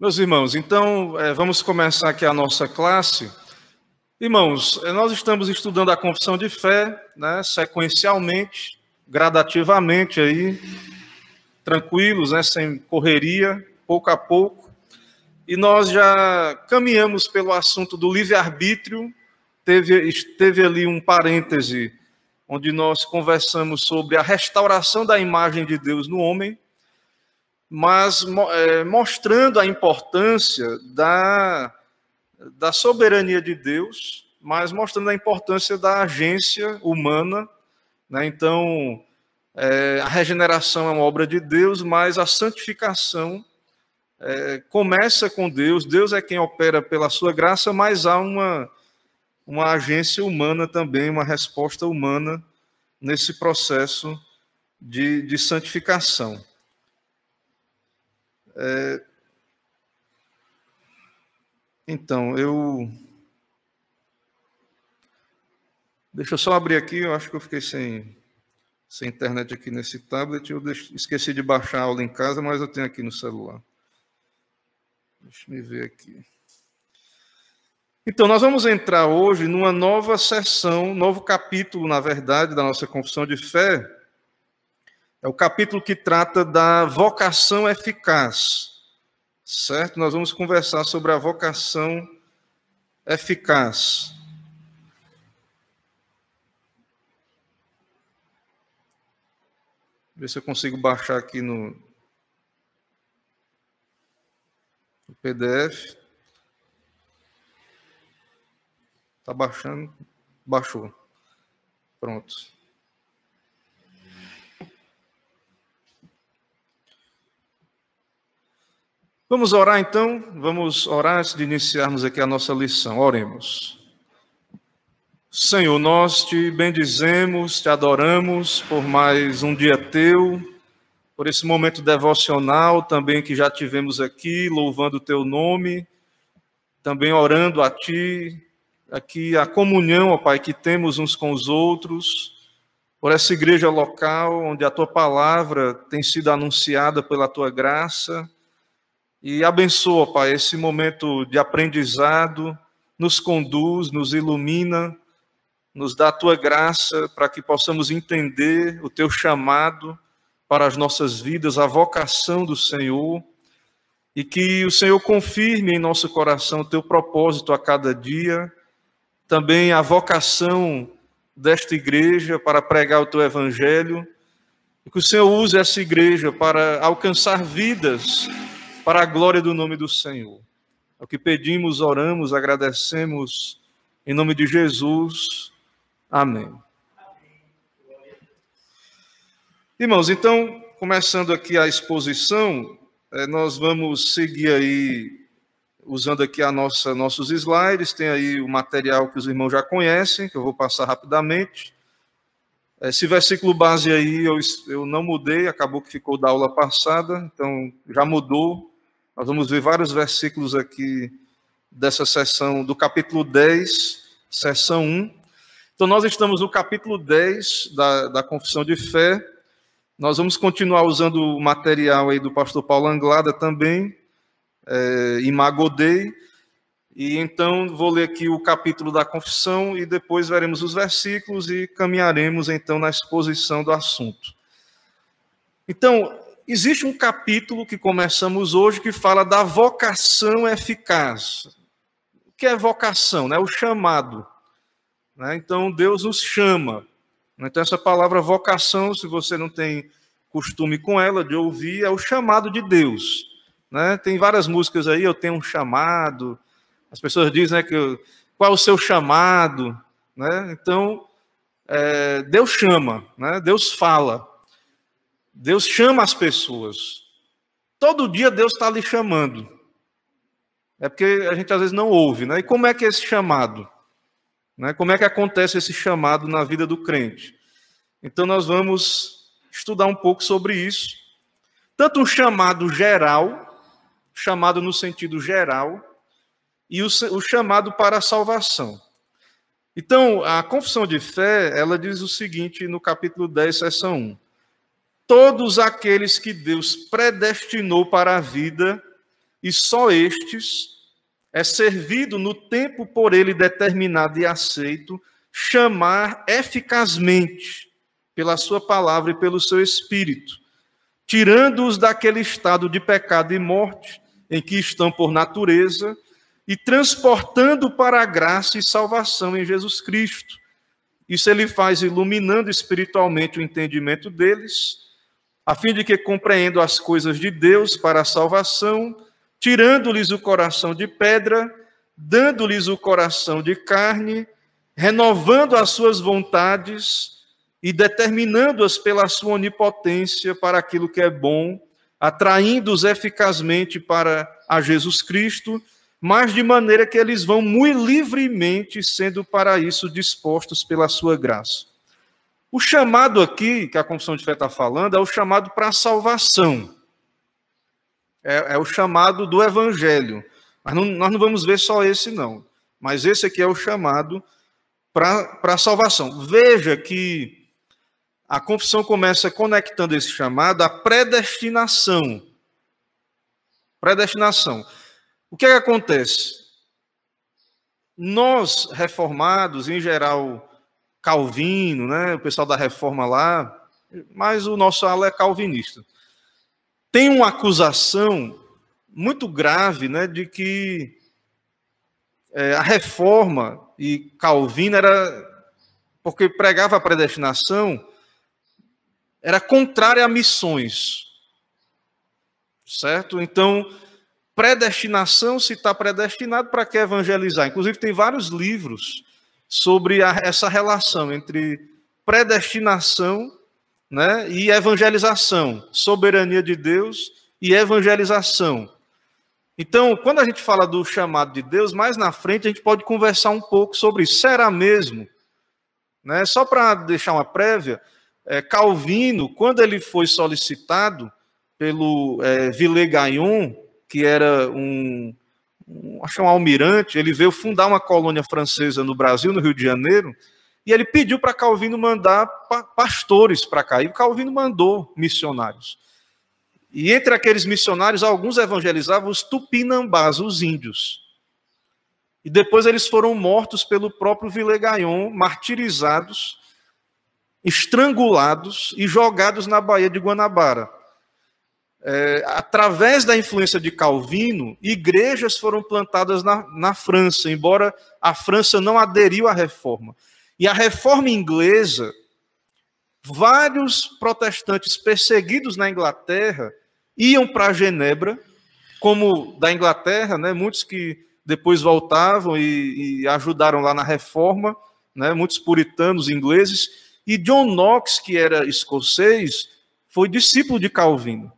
Meus irmãos, então é, vamos começar aqui a nossa classe. Irmãos, é, nós estamos estudando a confissão de fé, né, sequencialmente, gradativamente aí, tranquilos, né, sem correria, pouco a pouco. E nós já caminhamos pelo assunto do livre-arbítrio, teve, teve ali um parêntese onde nós conversamos sobre a restauração da imagem de Deus no homem, mas é, mostrando a importância da, da soberania de Deus, mas mostrando a importância da agência humana. Né? Então, é, a regeneração é uma obra de Deus, mas a santificação é, começa com Deus, Deus é quem opera pela sua graça, mas há uma, uma agência humana também, uma resposta humana nesse processo de, de santificação. É... Então, eu. Deixa eu só abrir aqui, eu acho que eu fiquei sem, sem internet aqui nesse tablet. Eu esqueci de baixar a aula em casa, mas eu tenho aqui no celular. Deixa eu ver aqui. Então, nós vamos entrar hoje numa nova sessão, novo capítulo, na verdade, da nossa confissão de fé, é o capítulo que trata da vocação eficaz. Certo? Nós vamos conversar sobre a vocação eficaz. Ver se eu consigo baixar aqui no, no PDF. Está baixando. Baixou. Pronto. Vamos orar então? Vamos orar antes de iniciarmos aqui a nossa lição. Oremos. Senhor, nós te bendizemos, te adoramos por mais um dia teu, por esse momento devocional também que já tivemos aqui, louvando o teu nome, também orando a ti, aqui a comunhão, ó Pai, que temos uns com os outros, por essa igreja local onde a tua palavra tem sido anunciada pela tua graça e abençoa, Pai, esse momento de aprendizado, nos conduz, nos ilumina, nos dá a tua graça para que possamos entender o teu chamado para as nossas vidas, a vocação do Senhor, e que o Senhor confirme em nosso coração o teu propósito a cada dia, também a vocação desta igreja para pregar o teu evangelho, e que o Senhor use essa igreja para alcançar vidas para a glória do nome do Senhor. É o que pedimos, oramos, agradecemos, em nome de Jesus. Amém. Irmãos, então, começando aqui a exposição, eh, nós vamos seguir aí, usando aqui a nossa, nossos slides, tem aí o material que os irmãos já conhecem, que eu vou passar rapidamente. Esse versículo base aí eu, eu não mudei, acabou que ficou da aula passada, então já mudou, nós vamos ver vários versículos aqui dessa sessão, do capítulo 10, sessão 1. Então, nós estamos no capítulo 10 da, da Confissão de Fé. Nós vamos continuar usando o material aí do pastor Paulo Anglada também, é, Imagodei. E então vou ler aqui o capítulo da confissão e depois veremos os versículos e caminharemos então na exposição do assunto. Então, Existe um capítulo que começamos hoje que fala da vocação eficaz. O que é vocação? Né? O chamado. Né? Então, Deus nos chama. Então, essa palavra vocação, se você não tem costume com ela de ouvir, é o chamado de Deus. Né? Tem várias músicas aí, eu tenho um chamado. As pessoas dizem né, que qual é o seu chamado. Né? Então, é, Deus chama, né? Deus fala. Deus chama as pessoas. Todo dia Deus está lhe chamando. É porque a gente às vezes não ouve, né? E como é que é esse chamado? Né? Como é que acontece esse chamado na vida do crente? Então nós vamos estudar um pouco sobre isso. Tanto um chamado geral, chamado no sentido geral, e o, o chamado para a salvação. Então, a confissão de fé, ela diz o seguinte no capítulo 10, seção 1 todos aqueles que Deus predestinou para a vida, e só estes é servido no tempo por ele determinado e aceito, chamar eficazmente pela sua palavra e pelo seu espírito, tirando-os daquele estado de pecado e morte em que estão por natureza e transportando para a graça e salvação em Jesus Cristo. Isso ele faz iluminando espiritualmente o entendimento deles, a fim de que compreendam as coisas de Deus para a salvação, tirando-lhes o coração de pedra, dando-lhes o coração de carne, renovando as suas vontades e determinando-as pela sua onipotência para aquilo que é bom, atraindo-os eficazmente para a Jesus Cristo, mas de maneira que eles vão muito livremente sendo para isso dispostos pela sua graça. O chamado aqui, que a confissão de fé está falando, é o chamado para a salvação é, é o chamado do evangelho. Mas não, nós não vamos ver só esse, não. Mas esse aqui é o chamado para a salvação. Veja que a confissão começa conectando esse chamado à predestinação. Predestinação. O que, é que acontece? Nós, reformados, em geral, Calvino, né, o pessoal da reforma lá, mas o nosso ala é calvinista tem uma acusação muito grave né, de que é, a reforma e Calvino era, porque pregava a predestinação, era contrária a missões. Certo? Então, predestinação, se está predestinado, para que evangelizar? Inclusive, tem vários livros sobre a, essa relação entre predestinação né? e evangelização, soberania de Deus e evangelização. Então, quando a gente fala do chamado de Deus, mais na frente a gente pode conversar um pouco sobre isso. Será mesmo? Né? Só para deixar uma prévia, é, Calvino, quando ele foi solicitado pelo é, Villegagnon, que era um, um, acho um almirante, ele veio fundar uma colônia francesa no Brasil, no Rio de Janeiro, e ele pediu para Calvino mandar pastores para cá. E Calvino mandou missionários. E entre aqueles missionários, alguns evangelizavam os tupinambás, os índios. E depois eles foram mortos pelo próprio Villegagnon, martirizados, estrangulados e jogados na Baía de Guanabara. É, através da influência de Calvino, igrejas foram plantadas na, na França, embora a França não aderiu à reforma. E a reforma inglesa, vários protestantes perseguidos na Inglaterra iam para Genebra, como da Inglaterra, né, muitos que depois voltavam e, e ajudaram lá na reforma, né, muitos puritanos ingleses, e John Knox, que era escocês, foi discípulo de Calvino.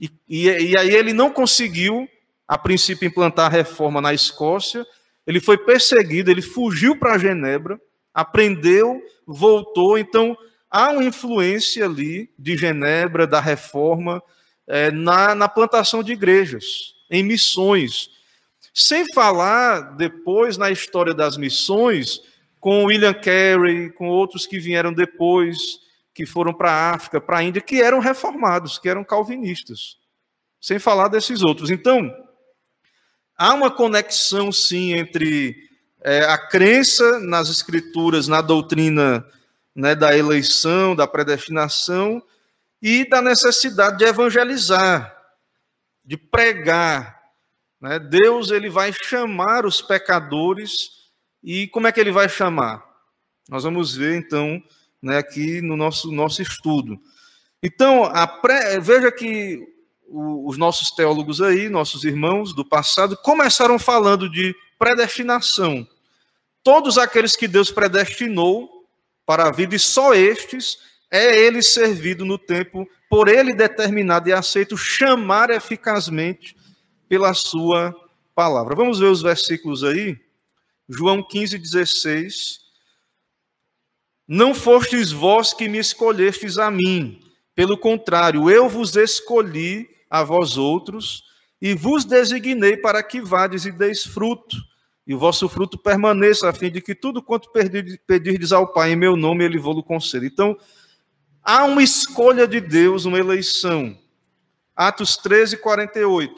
E, e, e aí ele não conseguiu, a princípio, implantar a reforma na Escócia, ele foi perseguido, ele fugiu para Genebra, aprendeu, voltou. Então, há uma influência ali de Genebra, da reforma, é, na, na plantação de igrejas, em missões. Sem falar depois na história das missões, com William Carey, com outros que vieram depois, que foram para a África, para a Índia, que eram reformados, que eram calvinistas. Sem falar desses outros. Então, há uma conexão, sim, entre é, a crença nas escrituras, na doutrina né, da eleição, da predestinação e da necessidade de evangelizar, de pregar. Né? Deus ele vai chamar os pecadores e como é que ele vai chamar? Nós vamos ver então né, aqui no nosso, nosso estudo. Então, pré, veja que os nossos teólogos aí, nossos irmãos do passado, começaram falando de predestinação todos aqueles que Deus predestinou para a vida, e só estes é ele servido no tempo, por ele determinado e aceito, chamar eficazmente pela sua palavra. Vamos ver os versículos aí? João 15, 16. Não fostes vós que me escolhestes a mim, pelo contrário, eu vos escolhi a vós outros e vos designei para que vades e deis fruto e o vosso fruto permaneça, a fim de que tudo quanto pedirdes ao Pai em meu nome, Ele vou-lo conceder. Então, há uma escolha de Deus, uma eleição. Atos 13, 48.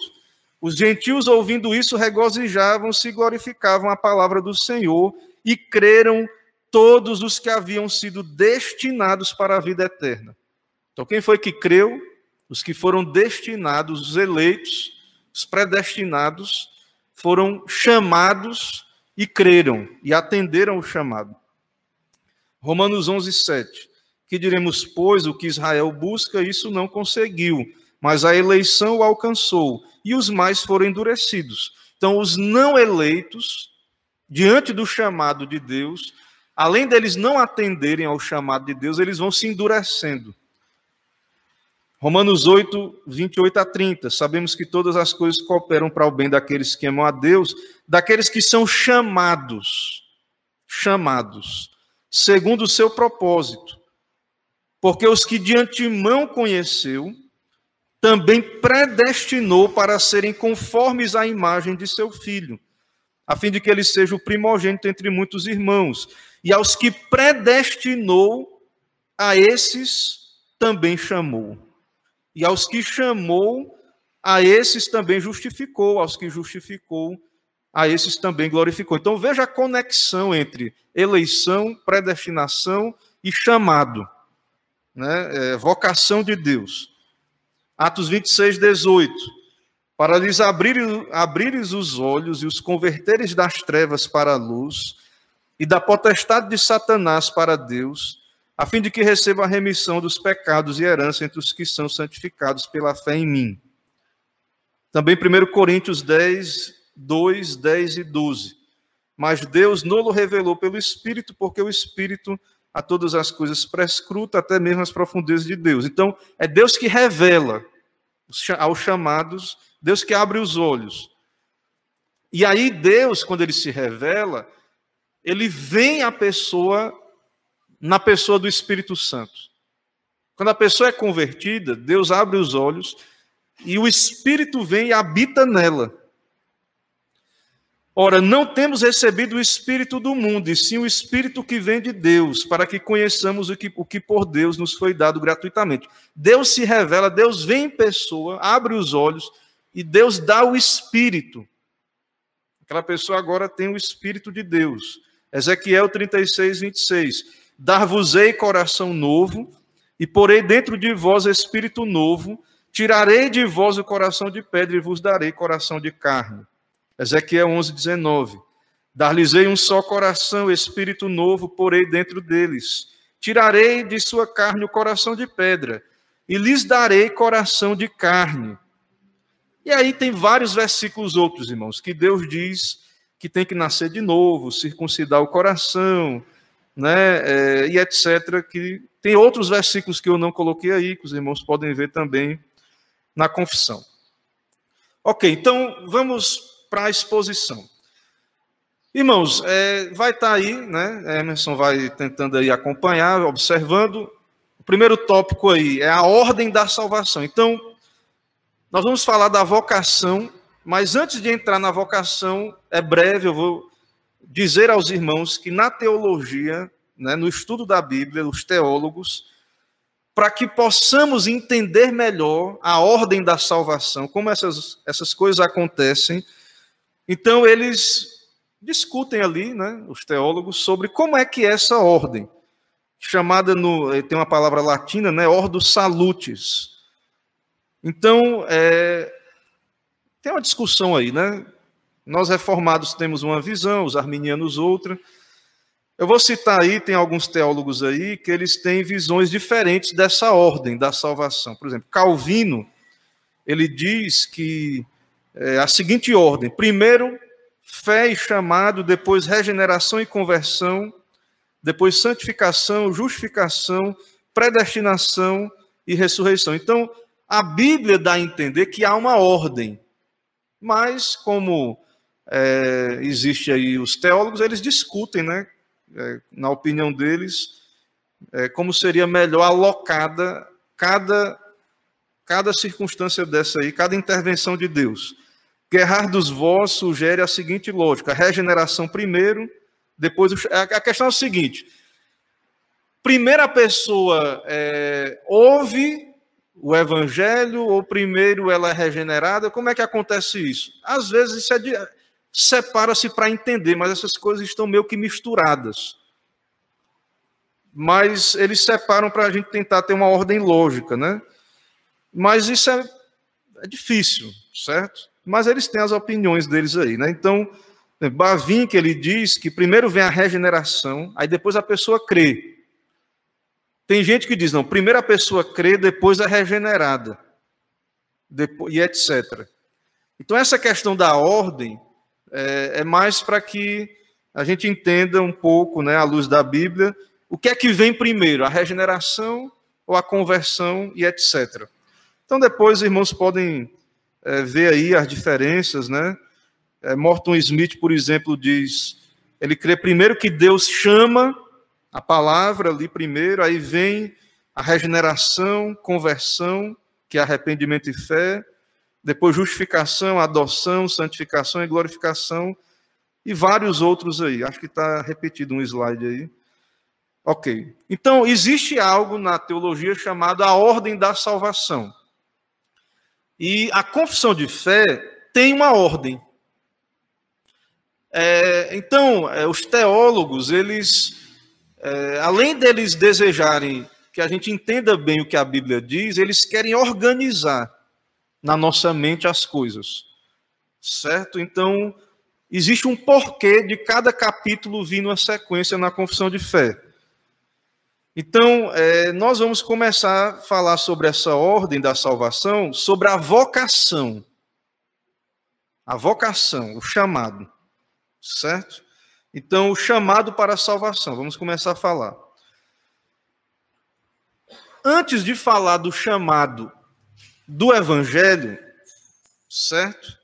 Os gentios, ouvindo isso, regozijavam-se e glorificavam a palavra do Senhor e creram todos os que haviam sido destinados para a vida eterna. Então, quem foi que creu? Os que foram destinados, os eleitos, os predestinados, foram chamados e creram e atenderam o chamado. Romanos 11, 7. Que diremos, pois, o que Israel busca, isso não conseguiu, mas a eleição o alcançou, e os mais foram endurecidos. Então, os não eleitos, diante do chamado de Deus, além deles não atenderem ao chamado de Deus, eles vão se endurecendo. Romanos 8, 28 a 30. Sabemos que todas as coisas cooperam para o bem daqueles que amam a Deus, daqueles que são chamados, chamados, segundo o seu propósito. Porque os que de antemão conheceu, também predestinou para serem conformes à imagem de seu filho, a fim de que ele seja o primogênito entre muitos irmãos. E aos que predestinou, a esses também chamou. E aos que chamou, a esses também justificou, aos que justificou, a esses também glorificou. Então veja a conexão entre eleição, predestinação e chamado, né? É, vocação de Deus. Atos 26, 18. Para lhes abrir, abrires os olhos e os converteres das trevas para a luz, e da potestade de Satanás para Deus, a fim de que receba a remissão dos pecados e herança entre os que são santificados pela fé em mim. Também 1 Coríntios 10, 2, 10 e 12. Mas Deus não o revelou pelo Espírito, porque o Espírito a todas as coisas prescruta, até mesmo as profundezas de Deus. Então, é Deus que revela aos chamados, Deus que abre os olhos. E aí, Deus, quando ele se revela, ele vem à pessoa na pessoa do Espírito Santo. Quando a pessoa é convertida, Deus abre os olhos e o Espírito vem e habita nela. Ora, não temos recebido o Espírito do mundo, e sim o Espírito que vem de Deus, para que conheçamos o que, o que por Deus nos foi dado gratuitamente. Deus se revela, Deus vem em pessoa, abre os olhos, e Deus dá o Espírito. Aquela pessoa agora tem o Espírito de Deus. Ezequiel 36, 26. Dar-vos-ei coração novo, e porei dentro de vós espírito novo, tirarei de vós o coração de pedra e vos darei coração de carne. Ezequiel 11, 19. Dar-lhes-ei um só coração, espírito novo, porei dentro deles. Tirarei de sua carne o coração de pedra, e lhes darei coração de carne. E aí tem vários versículos outros, irmãos, que Deus diz que tem que nascer de novo, circuncidar o coração, né, é, e etc. Que tem outros versículos que eu não coloquei aí, que os irmãos podem ver também na confissão. Ok, então vamos para a exposição. Irmãos, é, vai estar tá aí, né? Emerson vai tentando aí acompanhar, observando. O primeiro tópico aí é a ordem da salvação. Então, nós vamos falar da vocação, mas antes de entrar na vocação, é breve, eu vou dizer aos irmãos que na teologia, né, no estudo da Bíblia, os teólogos, para que possamos entender melhor a ordem da salvação, como essas, essas coisas acontecem, então eles discutem ali, né, os teólogos, sobre como é que é essa ordem, chamada no, eh, tem uma palavra latina, né, ordo salutis. Então, é, tem uma discussão aí, né? Nós reformados temos uma visão, os arminianos outra. Eu vou citar aí, tem alguns teólogos aí que eles têm visões diferentes dessa ordem da salvação. Por exemplo, Calvino, ele diz que é a seguinte ordem: primeiro, fé e chamado, depois regeneração e conversão, depois santificação, justificação, predestinação e ressurreição. Então, a Bíblia dá a entender que há uma ordem, mas como é, existe aí os teólogos, eles discutem, né, é, na opinião deles, é, como seria melhor alocada cada, cada circunstância dessa aí, cada intervenção de Deus. Guerrar dos vós sugere a seguinte lógica: a regeneração primeiro, depois. A questão é o seguinte: primeiro a pessoa é, ouve o evangelho ou primeiro ela é regenerada? Como é que acontece isso? Às vezes isso é de... separa-se para entender, mas essas coisas estão meio que misturadas. Mas eles separam para a gente tentar ter uma ordem lógica, né? Mas isso é, é difícil, certo? Mas eles têm as opiniões deles aí, né? Então, Bavin, que ele diz que primeiro vem a regeneração, aí depois a pessoa crê. Tem gente que diz, não, primeiro a pessoa crê, depois é regenerada, depois, e etc. Então, essa questão da ordem é, é mais para que a gente entenda um pouco, né, à luz da Bíblia, o que é que vem primeiro, a regeneração ou a conversão e etc. Então, depois, irmãos podem é, ver aí as diferenças, né? É, Morton Smith, por exemplo, diz: ele crê primeiro que Deus chama a palavra ali primeiro, aí vem a regeneração, conversão, que é arrependimento e fé, depois justificação, adoção, santificação e glorificação, e vários outros aí. Acho que está repetido um slide aí. Ok. Então, existe algo na teologia chamado a ordem da salvação. E a confissão de fé tem uma ordem. É, então, é, os teólogos, eles é, além deles desejarem que a gente entenda bem o que a Bíblia diz, eles querem organizar na nossa mente as coisas. Certo? Então, existe um porquê de cada capítulo vir numa sequência na confissão de fé. Então, é, nós vamos começar a falar sobre essa ordem da salvação, sobre a vocação. A vocação, o chamado. Certo? Então, o chamado para a salvação, vamos começar a falar. Antes de falar do chamado do evangelho, certo?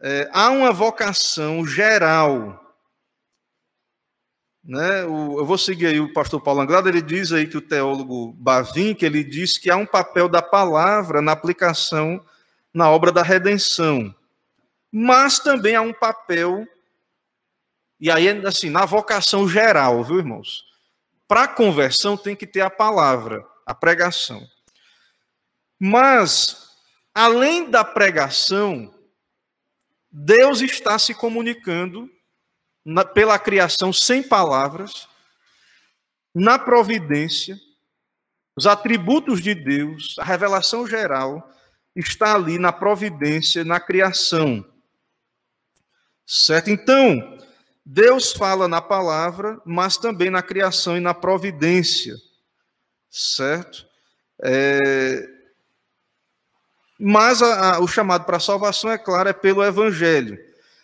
É, há uma vocação geral. Né? O, eu vou seguir aí o pastor Paulo Anglada, ele diz aí que o teólogo Bavin, que ele diz que há um papel da palavra na aplicação na obra da redenção. Mas também há um papel e aí, assim, na vocação geral, viu, irmãos? Para conversão tem que ter a palavra, a pregação. Mas, além da pregação, Deus está se comunicando na, pela criação sem palavras, na providência, os atributos de Deus, a revelação geral está ali na providência, na criação. Certo? Então, Deus fala na palavra, mas também na criação e na providência, certo? É... Mas a, a, o chamado para a salvação, é claro, é pelo Evangelho.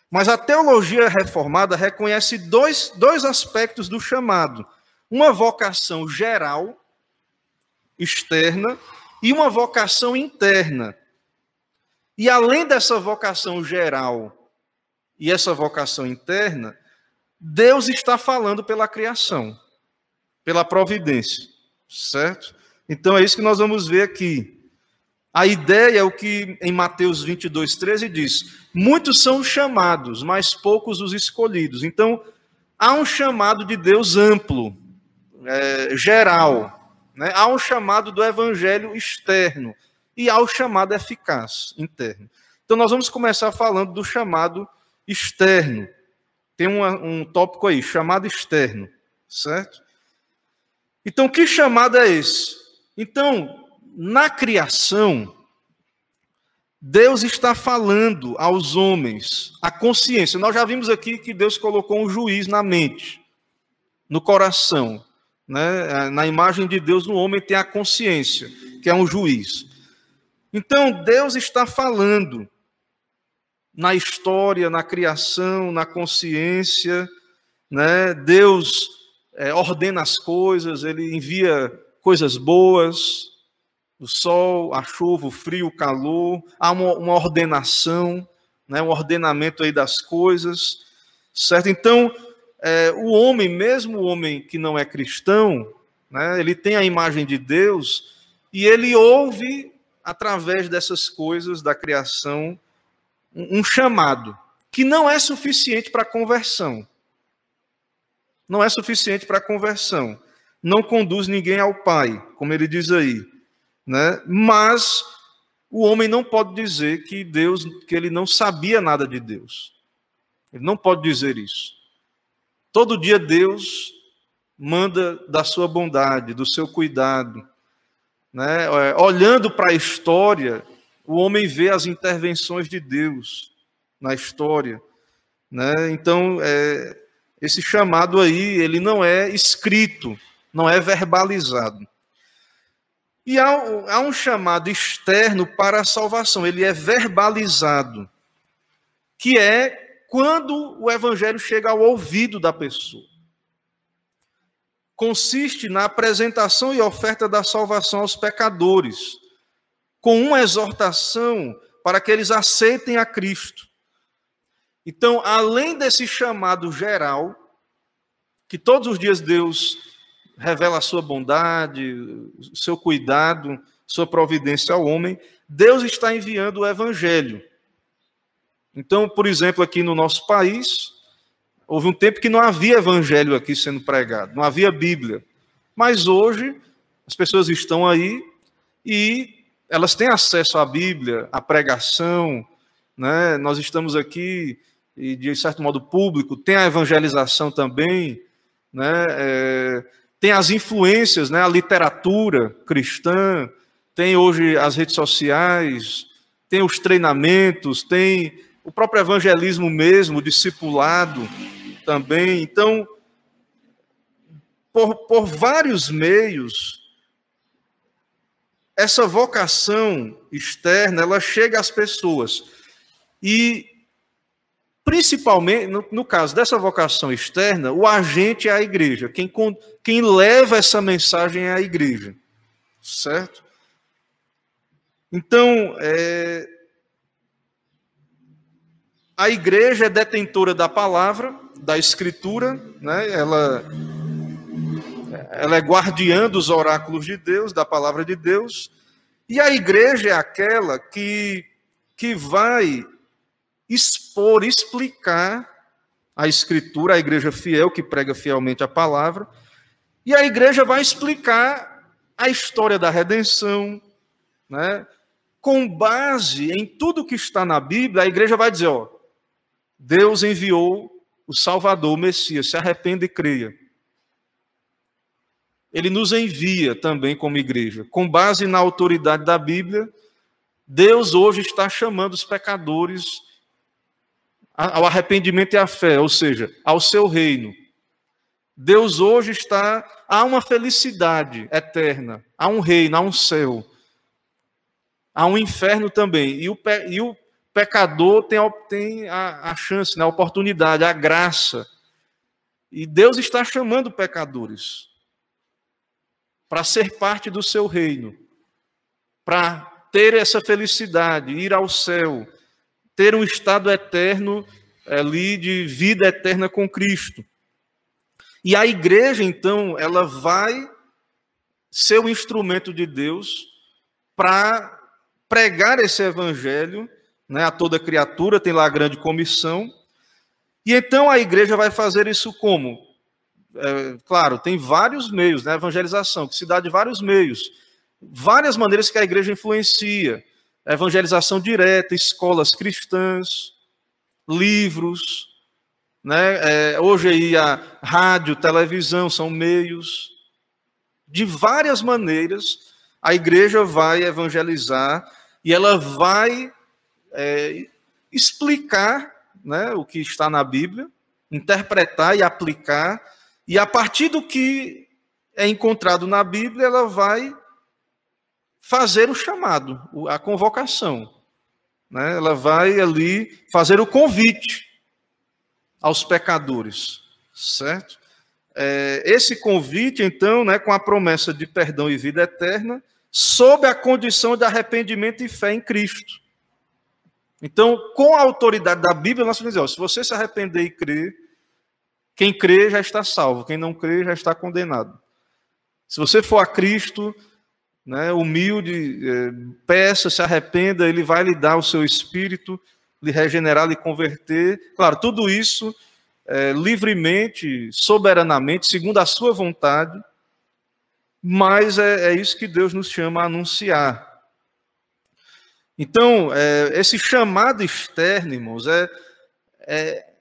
Mas a teologia reformada reconhece dois, dois aspectos do chamado: uma vocação geral, externa, e uma vocação interna. E além dessa vocação geral e essa vocação interna, Deus está falando pela criação, pela providência, certo? Então é isso que nós vamos ver aqui. A ideia é o que em Mateus 22, 13 diz: Muitos são chamados, mas poucos os escolhidos. Então, há um chamado de Deus amplo, é, geral. Né? Há um chamado do evangelho externo e há o chamado eficaz, interno. Então, nós vamos começar falando do chamado externo tem uma, um tópico aí, chamado externo, certo? Então, que chamado é esse? Então, na criação, Deus está falando aos homens a consciência. Nós já vimos aqui que Deus colocou um juiz na mente, no coração. Né? Na imagem de Deus, no homem tem a consciência, que é um juiz. Então, Deus está falando na história, na criação, na consciência, né? Deus é, ordena as coisas, ele envia coisas boas, o sol, a chuva, o frio, o calor, há uma, uma ordenação, né? um ordenamento aí das coisas, certo? Então, é, o homem, mesmo o homem que não é cristão, né? ele tem a imagem de Deus e ele ouve através dessas coisas da criação um chamado que não é suficiente para conversão. Não é suficiente para conversão. Não conduz ninguém ao Pai, como ele diz aí. né? Mas o homem não pode dizer que Deus, que ele não sabia nada de Deus. Ele não pode dizer isso. Todo dia Deus manda da sua bondade, do seu cuidado. Né? É, olhando para a história, o homem vê as intervenções de Deus na história. Né? Então, é, esse chamado aí, ele não é escrito, não é verbalizado. E há, há um chamado externo para a salvação, ele é verbalizado, que é quando o evangelho chega ao ouvido da pessoa. Consiste na apresentação e oferta da salvação aos pecadores, com uma exortação para que eles aceitem a Cristo. Então, além desse chamado geral, que todos os dias Deus revela a sua bondade, o seu cuidado, sua providência ao homem, Deus está enviando o evangelho. Então, por exemplo, aqui no nosso país, houve um tempo que não havia evangelho aqui sendo pregado, não havia Bíblia. Mas hoje, as pessoas estão aí e elas têm acesso à Bíblia, à pregação, né? Nós estamos aqui e de certo modo público, tem a evangelização também, né? É, tem as influências, né, a literatura cristã, tem hoje as redes sociais, tem os treinamentos, tem o próprio evangelismo mesmo, o discipulado também. Então, por, por vários meios, essa vocação externa, ela chega às pessoas. E Principalmente, no, no, caso dessa vocação externa, o agente é a igreja. Quem, quem leva essa mensagem é a igreja. Certo? Então, é, a igreja é detentora da palavra, da escritura, né? ela, ela é guardiã dos oráculos de Deus, da palavra de Deus, e a igreja é aquela que, que vai expor, explicar a Escritura, a igreja fiel, que prega fielmente a palavra, e a igreja vai explicar a história da redenção, né? com base em tudo que está na Bíblia, a igreja vai dizer: ó, Deus enviou o Salvador, o Messias, se arrependa e creia. Ele nos envia também como igreja. Com base na autoridade da Bíblia, Deus hoje está chamando os pecadores ao arrependimento e à fé, ou seja, ao seu reino. Deus hoje está há uma felicidade eterna, há um reino, há um céu, há um inferno também. E o, e o pecador tem, tem a, a chance, né, a oportunidade, a graça. E Deus está chamando pecadores para ser parte do seu reino, para ter essa felicidade, ir ao céu, ter um estado eterno ali de vida eterna com Cristo. E a igreja, então, ela vai ser o instrumento de Deus para pregar esse evangelho né, a toda criatura, tem lá a grande comissão. E então a igreja vai fazer isso como? É, claro, tem vários meios, né, evangelização, que se dá de vários meios, várias maneiras que a igreja influencia evangelização direta, escolas cristãs, livros, né? É, hoje aí a rádio, televisão são meios. De várias maneiras, a igreja vai evangelizar e ela vai é, explicar né, o que está na Bíblia, interpretar e aplicar, e a partir do que é encontrado na Bíblia, ela vai fazer o chamado, a convocação. Né? Ela vai ali fazer o convite aos pecadores, certo? É, esse convite, então, né, com a promessa de perdão e vida eterna, sob a condição de arrependimento e fé em Cristo. Então, com a autoridade da Bíblia, nós podemos dizer: se você se arrepender e crer, quem crê já está salvo, quem não crê já está condenado. Se você for a Cristo, né, humilde, é, peça, se arrependa, ele vai lhe dar o seu espírito, lhe regenerar, lhe converter. Claro, tudo isso é, livremente, soberanamente, segundo a sua vontade. mas é, é isso que Deus nos chama a anunciar. Então, é, esse chamado externo, irmãos, é,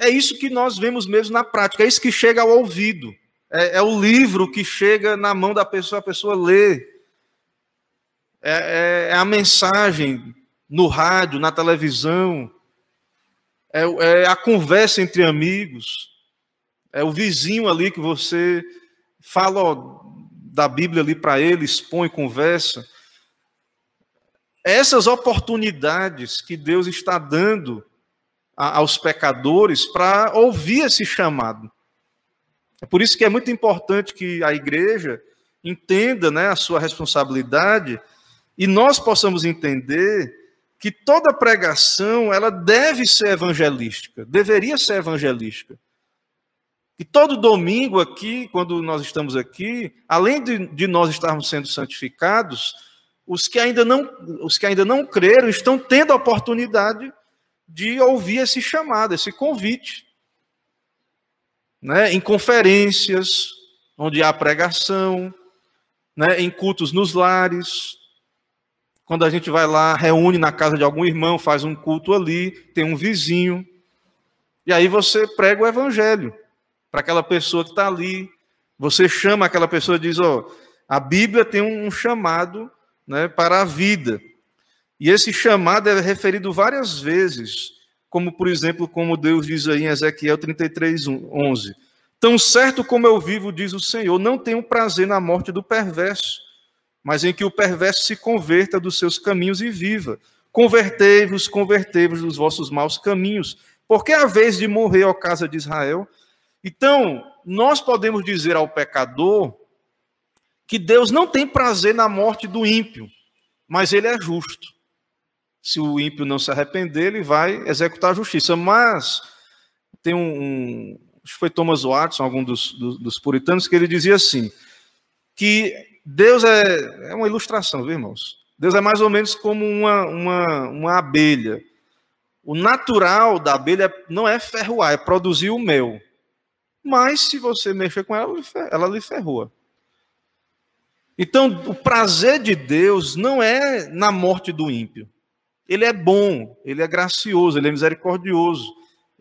é, isso que nós vemos mesmo na prática, é isso que chega ao ouvido, é, é o livro que chega na mão da pessoa, a pessoa lê, é, é, é a mensagem no rádio, na televisão, é, é a conversa entre amigos, é o vizinho ali que você fala ó, da Bíblia ali para ele, expõe, conversa. Essas oportunidades que Deus está dando aos pecadores para ouvir esse chamado. É por isso que é muito importante que a igreja entenda né, a sua responsabilidade e nós possamos entender que toda pregação ela deve ser evangelística, deveria ser evangelística. E todo domingo aqui, quando nós estamos aqui, além de, de, nós estarmos sendo santificados, os que, ainda não, os que ainda não creram estão tendo a oportunidade de ouvir esse chamado, esse convite. Né? Em conferências, onde há pregação, né? em cultos nos lares. Quando a gente vai lá, reúne na casa de algum irmão, faz um culto ali, tem um vizinho. E aí você prega o evangelho para aquela pessoa que está ali. Você chama aquela pessoa e diz: Ó, oh, a Bíblia tem um chamado né, para a vida. E esse chamado é referido várias vezes, como por exemplo, como Deus diz aí em Ezequiel 33, 11. Tão certo como eu vivo, diz o Senhor, não tenho prazer na morte do perverso, mas em que o perverso se converta dos seus caminhos e viva. Convertei-vos, convertei-vos dos vossos maus caminhos, porque a vez de morrer, ó casa de Israel, então, nós podemos dizer ao pecador que Deus não tem prazer na morte do ímpio, mas ele é justo. Se o ímpio não se arrepender, ele vai executar a justiça. Mas tem um, um acho que foi Thomas Watson, algum dos, dos, dos, puritanos, que ele dizia assim, que Deus é, é uma ilustração, viu, irmãos? Deus é mais ou menos como uma, uma, uma abelha. O natural da abelha não é ferroar, é produzir o mel. Mas se você mexer com ela, ela lhe ferrou. Então, o prazer de Deus não é na morte do ímpio. Ele é bom, ele é gracioso, ele é misericordioso.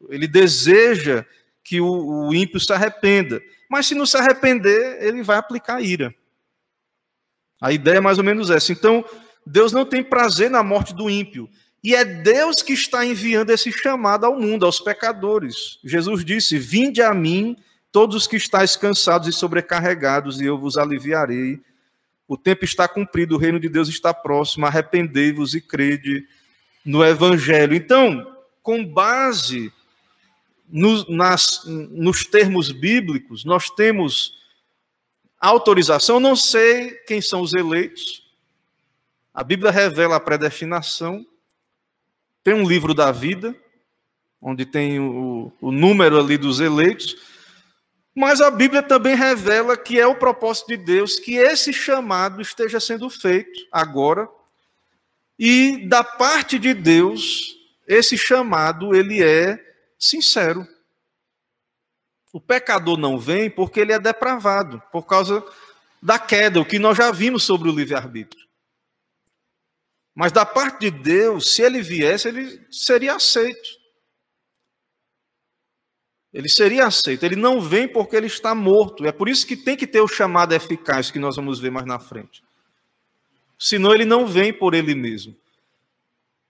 Ele deseja que o, o ímpio se arrependa. Mas se não se arrepender, ele vai aplicar ira. A ideia é mais ou menos essa. Então, Deus não tem prazer na morte do ímpio. E é Deus que está enviando esse chamado ao mundo, aos pecadores. Jesus disse: Vinde a mim, todos os que estáis cansados e sobrecarregados, e eu vos aliviarei. O tempo está cumprido, o reino de Deus está próximo, arrependei-vos e crede no Evangelho. Então, com base no, nas, nos termos bíblicos, nós temos autorização, não sei quem são os eleitos, a Bíblia revela a predestinação, tem um livro da vida, onde tem o, o número ali dos eleitos, mas a Bíblia também revela que é o propósito de Deus que esse chamado esteja sendo feito agora. E da parte de Deus, esse chamado ele é sincero. O pecador não vem porque ele é depravado, por causa da queda, o que nós já vimos sobre o livre-arbítrio. Mas da parte de Deus, se ele viesse, ele seria aceito. Ele seria aceito. Ele não vem porque ele está morto. É por isso que tem que ter o chamado eficaz, que nós vamos ver mais na frente. Senão ele não vem por ele mesmo.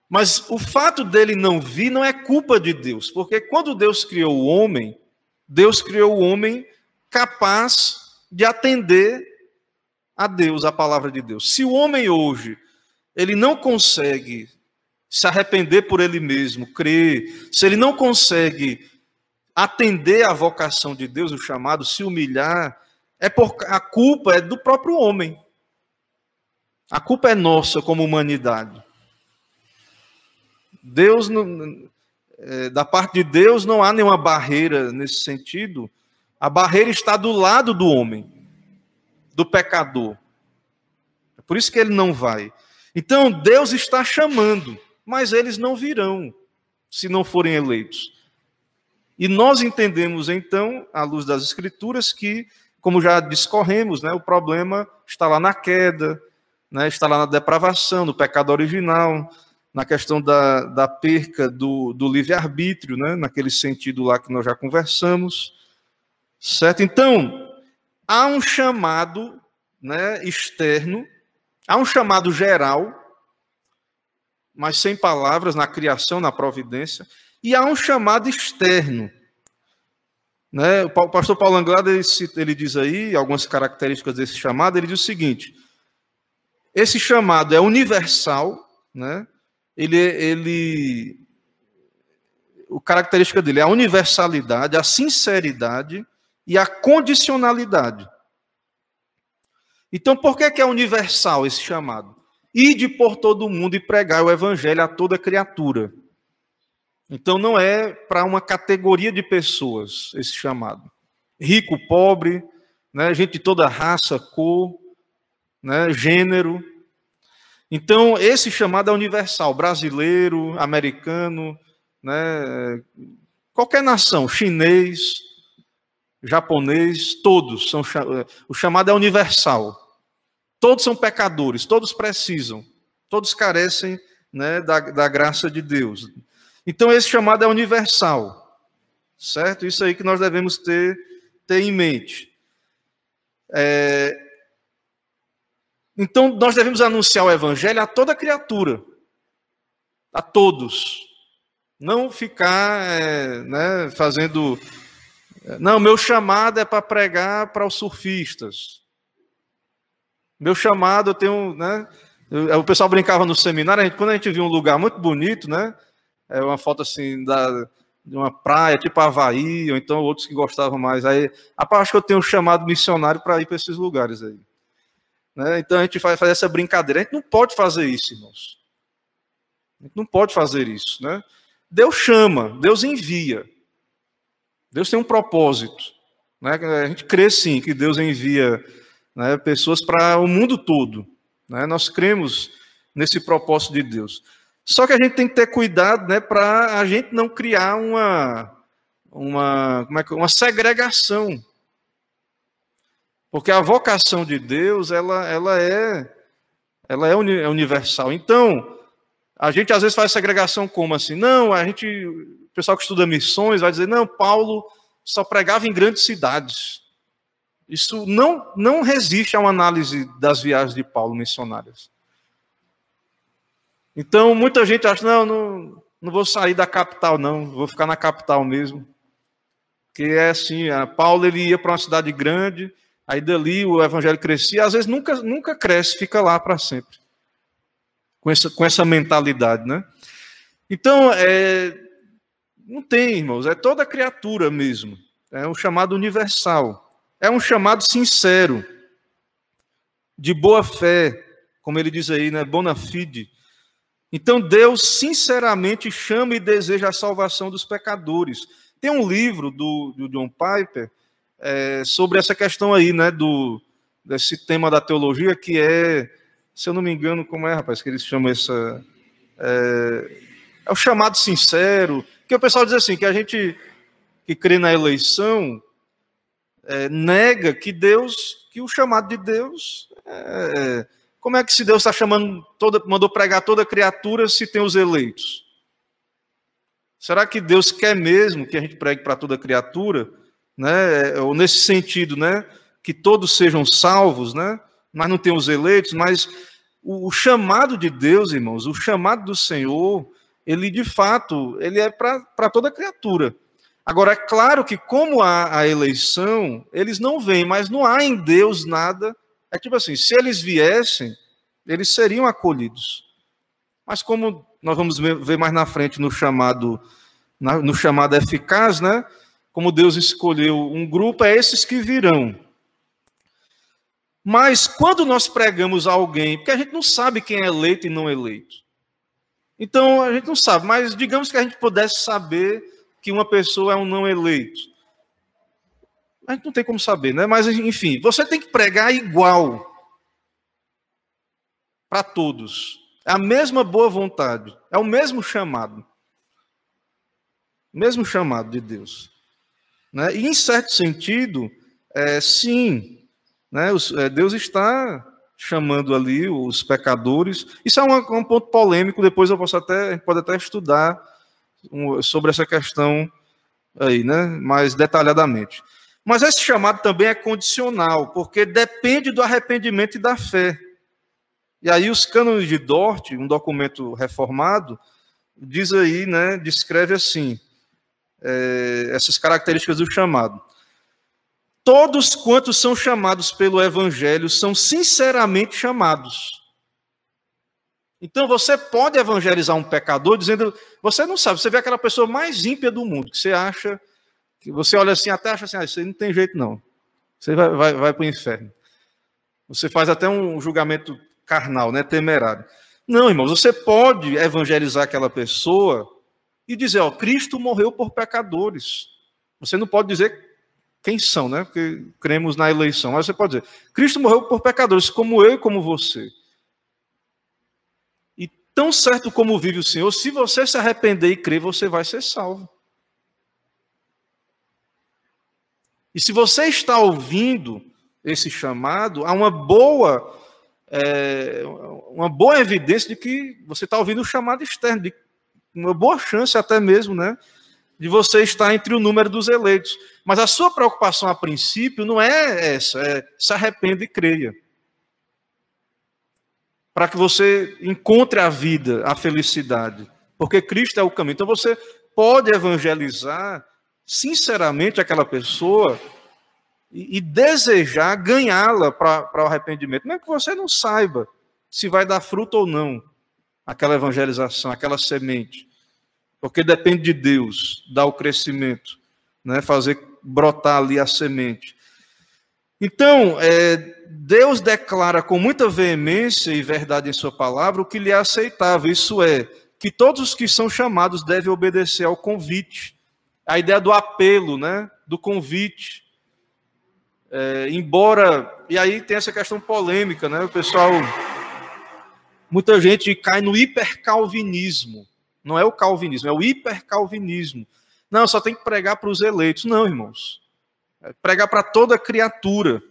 Mas o fato dele não vir não é culpa de Deus, porque quando Deus criou o homem, Deus criou o homem capaz de atender a Deus, a palavra de Deus. Se o homem hoje ele não consegue se arrepender por ele mesmo, crer, se ele não consegue atender à vocação de Deus, o chamado, se humilhar, é por a culpa é do próprio homem. A culpa é nossa como humanidade. Deus, é, da parte de Deus, não há nenhuma barreira nesse sentido. A barreira está do lado do homem, do pecador. É por isso que ele não vai. Então Deus está chamando, mas eles não virão se não forem eleitos. E nós entendemos então, à luz das Escrituras, que como já discorremos, né, o problema está lá na queda, né, está lá na depravação, no pecado original, na questão da, da perca do, do livre-arbítrio, né, naquele sentido lá que nós já conversamos. Certo? Então, há um chamado né, externo, há um chamado geral, mas sem palavras, na criação, na providência, e há um chamado externo. Né? O pastor Paulo Anglada, ele, ele diz aí, algumas características desse chamado, ele diz o seguinte, esse chamado é universal, né? ele, ele, o característica dele é a universalidade, a sinceridade e a condicionalidade. Então, por que é universal esse chamado? Ide por todo mundo e pregar o evangelho a toda criatura. Então, não é para uma categoria de pessoas esse chamado. Rico, pobre, né, gente de toda raça, cor, né, gênero. Então, esse chamado é universal, brasileiro, americano, né, qualquer nação, chinês, japonês, todos são o chamado é universal. Todos são pecadores, todos precisam, todos carecem né, da, da graça de Deus. Então, esse chamado é universal, certo? Isso aí que nós devemos ter, ter em mente. É, então, nós devemos anunciar o evangelho a toda criatura, a todos. Não ficar é, né, fazendo. Não, meu chamado é para pregar para os surfistas. Meu chamado, eu tenho. Né, o pessoal brincava no seminário, a gente, quando a gente viu um lugar muito bonito, né? É uma foto assim da, de uma praia, tipo Havaí, ou então outros que gostavam mais. Aí, acho que eu tenho um chamado missionário para ir para esses lugares aí. Né? Então a gente vai fazer essa brincadeira. A gente não pode fazer isso, irmãos. A gente não pode fazer isso. Né? Deus chama, Deus envia. Deus tem um propósito. Né? A gente crê sim que Deus envia né, pessoas para o mundo todo. Né? Nós cremos nesse propósito de Deus. Só que a gente tem que ter cuidado, né, para a gente não criar uma, uma, como é que, uma segregação. Porque a vocação de Deus, ela, ela é ela é, é universal. Então, a gente às vezes faz segregação como assim? Não, a gente, o pessoal que estuda missões vai dizer, não, Paulo só pregava em grandes cidades. Isso não, não resiste a uma análise das viagens de Paulo missionárias. Então, muita gente acha, não, não, não vou sair da capital, não, vou ficar na capital mesmo. Que é assim, Paulo ele ia para uma cidade grande, aí dali o evangelho crescia, às vezes nunca, nunca cresce, fica lá para sempre. Com essa, com essa mentalidade, né? Então, é, não tem, irmãos, é toda criatura mesmo. É um chamado universal. É um chamado sincero, de boa fé, como ele diz aí, né? Bona fide então Deus sinceramente chama e deseja a salvação dos pecadores. Tem um livro do, do John Piper é, sobre essa questão aí, né, do, desse tema da teologia, que é, se eu não me engano, como é, rapaz, que eles chamam essa. É, é o chamado sincero, que o pessoal diz assim, que a gente que crê na eleição é, nega que Deus, que o chamado de Deus é, como é que se Deus está chamando, toda, mandou pregar toda criatura se tem os eleitos? Será que Deus quer mesmo que a gente pregue para toda criatura? Né? Ou nesse sentido, né? Que todos sejam salvos, né? Mas não tem os eleitos, mas o, o chamado de Deus, irmãos, o chamado do Senhor, ele de fato, ele é para toda criatura. Agora, é claro que como há a eleição, eles não vêm, mas não há em Deus nada é tipo assim, se eles viessem, eles seriam acolhidos. Mas como nós vamos ver mais na frente no chamado, no chamado eficaz, né? Como Deus escolheu um grupo, é esses que virão. Mas quando nós pregamos a alguém, porque a gente não sabe quem é eleito e não eleito. Então a gente não sabe, mas digamos que a gente pudesse saber que uma pessoa é um não eleito. A gente não tem como saber, né? Mas, enfim, você tem que pregar igual para todos. É a mesma boa vontade, é o mesmo chamado. Mesmo chamado de Deus. Né? E, em certo sentido, É, sim, né, os, é, Deus está chamando ali os pecadores. Isso é um, um ponto polêmico, depois eu posso até, pode até estudar um, sobre essa questão aí, né, mais detalhadamente. Mas esse chamado também é condicional, porque depende do arrependimento e da fé. E aí os cânones de Dort, um documento reformado, diz aí, né, descreve assim, é, essas características do chamado. Todos quantos são chamados pelo Evangelho são sinceramente chamados. Então você pode evangelizar um pecador dizendo, você não sabe, você vê aquela pessoa mais ímpia do mundo, que você acha, que você olha assim, até acha assim, ah, isso não tem jeito não. Você vai, vai, vai para o inferno. Você faz até um julgamento carnal, né, temerário. Não, irmãos, você pode evangelizar aquela pessoa e dizer, ó, Cristo morreu por pecadores. Você não pode dizer quem são, né? Porque cremos na eleição. Mas você pode dizer: Cristo morreu por pecadores, como eu e como você. E tão certo como vive o Senhor, se você se arrepender e crer, você vai ser salvo. E se você está ouvindo esse chamado, há uma boa, é, uma boa evidência de que você está ouvindo o chamado externo, de uma boa chance até mesmo, né? de você estar entre o número dos eleitos. Mas a sua preocupação a princípio não é essa, é se arrependa e creia. Para que você encontre a vida, a felicidade. Porque Cristo é o caminho. Então você pode evangelizar sinceramente aquela pessoa e, e desejar ganhá-la para o arrependimento. Mesmo que você não saiba se vai dar fruto ou não aquela evangelização, aquela semente porque depende de Deus dar o crescimento, né, fazer brotar ali a semente. Então, é, Deus declara com muita veemência e verdade em Sua palavra o que lhe é aceitável, isso é, que todos os que são chamados devem obedecer ao convite. A ideia do apelo, né, do convite. É, embora. E aí tem essa questão polêmica, né? O pessoal. Muita gente cai no hipercalvinismo. Não é o calvinismo, é o hipercalvinismo. Não, só tem que pregar para os eleitos. Não, irmãos. É pregar para toda criatura.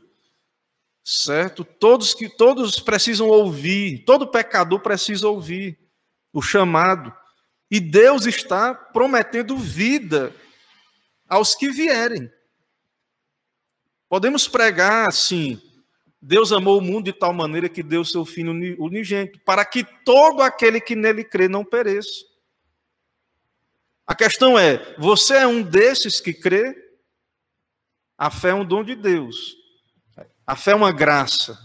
Certo? Todos que todos precisam ouvir, todo pecador precisa ouvir o chamado. E Deus está prometendo vida aos que vierem. Podemos pregar assim: Deus amou o mundo de tal maneira que deu seu filho unigênito, para que todo aquele que nele crê não pereça. A questão é: você é um desses que crê? A fé é um dom de Deus. A fé é uma graça.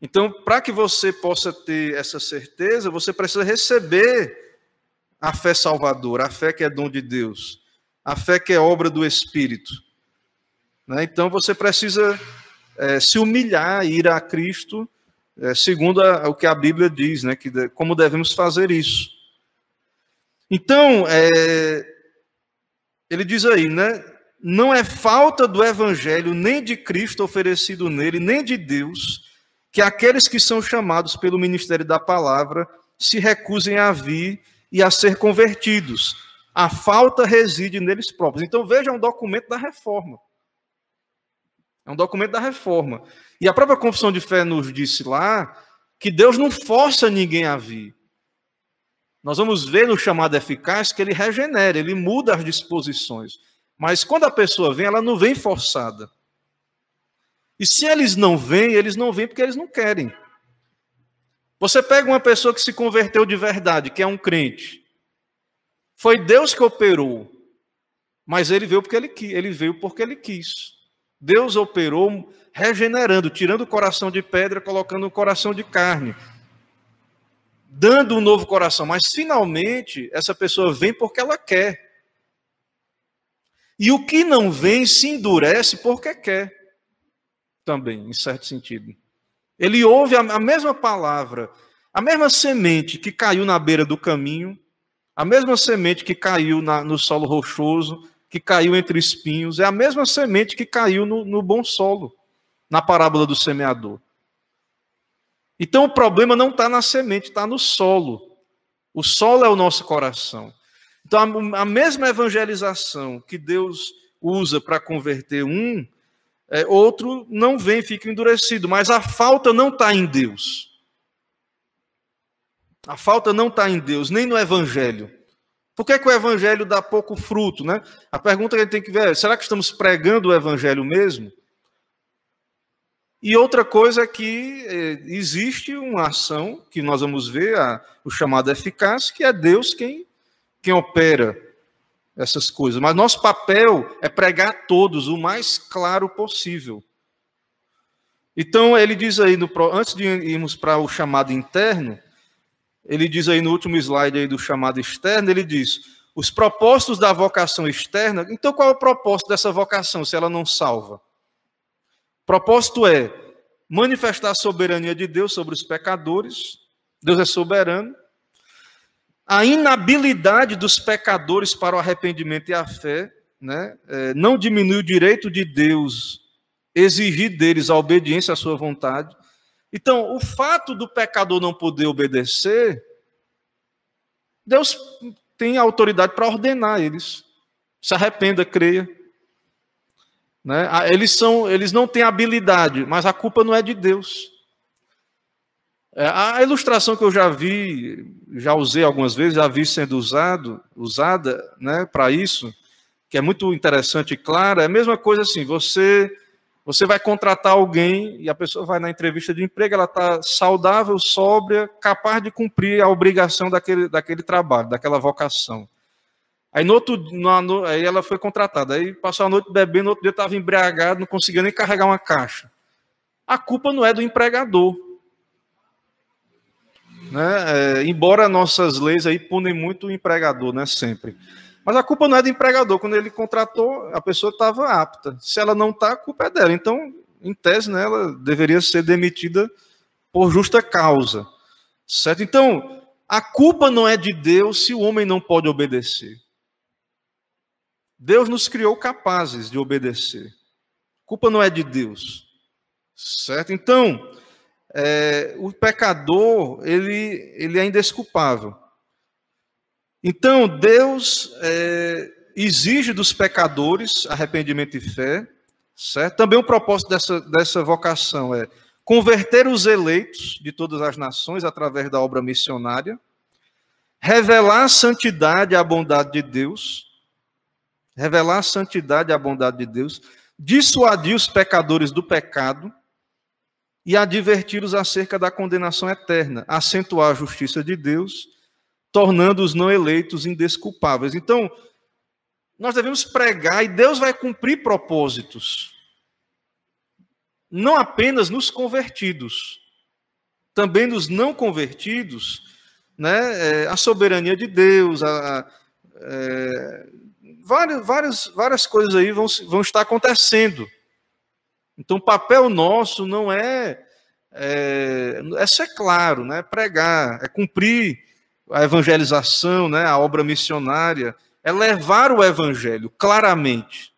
Então, para que você possa ter essa certeza, você precisa receber a fé salvadora, a fé que é dom de Deus, a fé que é obra do Espírito. Né? Então, você precisa é, se humilhar, ir a Cristo, é, segundo a, o que a Bíblia diz, né? que, como devemos fazer isso. Então, é, ele diz aí, né? Não é falta do evangelho, nem de Cristo oferecido nele, nem de Deus, que aqueles que são chamados pelo ministério da palavra se recusem a vir e a ser convertidos. A falta reside neles próprios. Então, veja, um documento da reforma. É um documento da reforma. E a própria confissão de fé nos disse lá que Deus não força ninguém a vir. Nós vamos ver no chamado eficaz que ele regenera, ele muda as disposições. Mas quando a pessoa vem, ela não vem forçada. E se eles não vêm, eles não vêm porque eles não querem. Você pega uma pessoa que se converteu de verdade, que é um crente. Foi Deus que operou. Mas ele veio porque ele, ele veio porque ele quis. Deus operou regenerando, tirando o coração de pedra, colocando o coração de carne dando um novo coração, mas finalmente essa pessoa vem porque ela quer. E o que não vem se endurece porque quer, também, em certo sentido. Ele ouve a mesma palavra, a mesma semente que caiu na beira do caminho, a mesma semente que caiu na, no solo rochoso, que caiu entre espinhos, é a mesma semente que caiu no, no bom solo, na parábola do semeador. Então o problema não está na semente, está no solo. O solo é o nosso coração. Então a, a mesma evangelização que Deus usa para converter um, é, outro não vem, fica endurecido. Mas a falta não está em Deus. A falta não está em Deus, nem no Evangelho. Por que, que, o Evangelho dá pouco fruto? Né? A pergunta que a gente tem que ver é: será que estamos pregando o Evangelho mesmo? E outra coisa é que é, existe uma ação que nós vamos ver, a, o chamado eficaz, que é Deus quem, quem opera essas coisas. Mas nosso papel é pregar a todos o mais claro possível. Então ele diz aí, no, antes de irmos para o chamado interno, ele diz aí no último slide aí do chamado externo, ele diz: os propósitos da vocação externa. Então qual é o propósito dessa vocação se ela não salva? O propósito é manifestar a soberania de Deus sobre os pecadores. Deus é soberano. A inabilidade dos pecadores para o arrependimento e a fé né, é, não diminui o direito de Deus exigir deles a obediência à sua vontade. Então, o fato do pecador não poder obedecer, Deus tem autoridade para ordenar eles. Se arrependa, creia. Né? Ah, eles, são, eles não têm habilidade, mas a culpa não é de Deus. É, a ilustração que eu já vi, já usei algumas vezes, já vi sendo usado, usada né, para isso, que é muito interessante e clara, é a mesma coisa assim, você você vai contratar alguém e a pessoa vai na entrevista de emprego, ela está saudável, sóbria, capaz de cumprir a obrigação daquele, daquele trabalho, daquela vocação. Aí, no outro, no, no, aí ela foi contratada. Aí passou a noite bebendo, no outro dia estava embriagado, não conseguia nem carregar uma caixa. A culpa não é do empregador. Né? É, embora nossas leis aí punem muito o empregador, né? Sempre. Mas a culpa não é do empregador. Quando ele contratou, a pessoa estava apta. Se ela não está, a culpa é dela. Então, em tese, né, ela deveria ser demitida por justa causa. Certo? Então, a culpa não é de Deus se o homem não pode obedecer. Deus nos criou capazes de obedecer. A culpa não é de Deus. Certo? Então, é, o pecador, ele, ele é indesculpável. Então, Deus é, exige dos pecadores arrependimento e fé. Certo? Também o propósito dessa, dessa vocação é converter os eleitos de todas as nações através da obra missionária, revelar a santidade e a bondade de Deus, revelar a santidade e a bondade de Deus, dissuadir os pecadores do pecado e adverti-los acerca da condenação eterna, acentuar a justiça de Deus, tornando os não eleitos indesculpáveis. Então, nós devemos pregar e Deus vai cumprir propósitos, não apenas nos convertidos, também nos não convertidos, né, é, a soberania de Deus, a, a é, várias, várias, várias coisas aí vão, vão estar acontecendo. Então, o papel nosso não é, é, é ser claro, né? é pregar, é cumprir a evangelização, né? a obra missionária, é levar o evangelho claramente.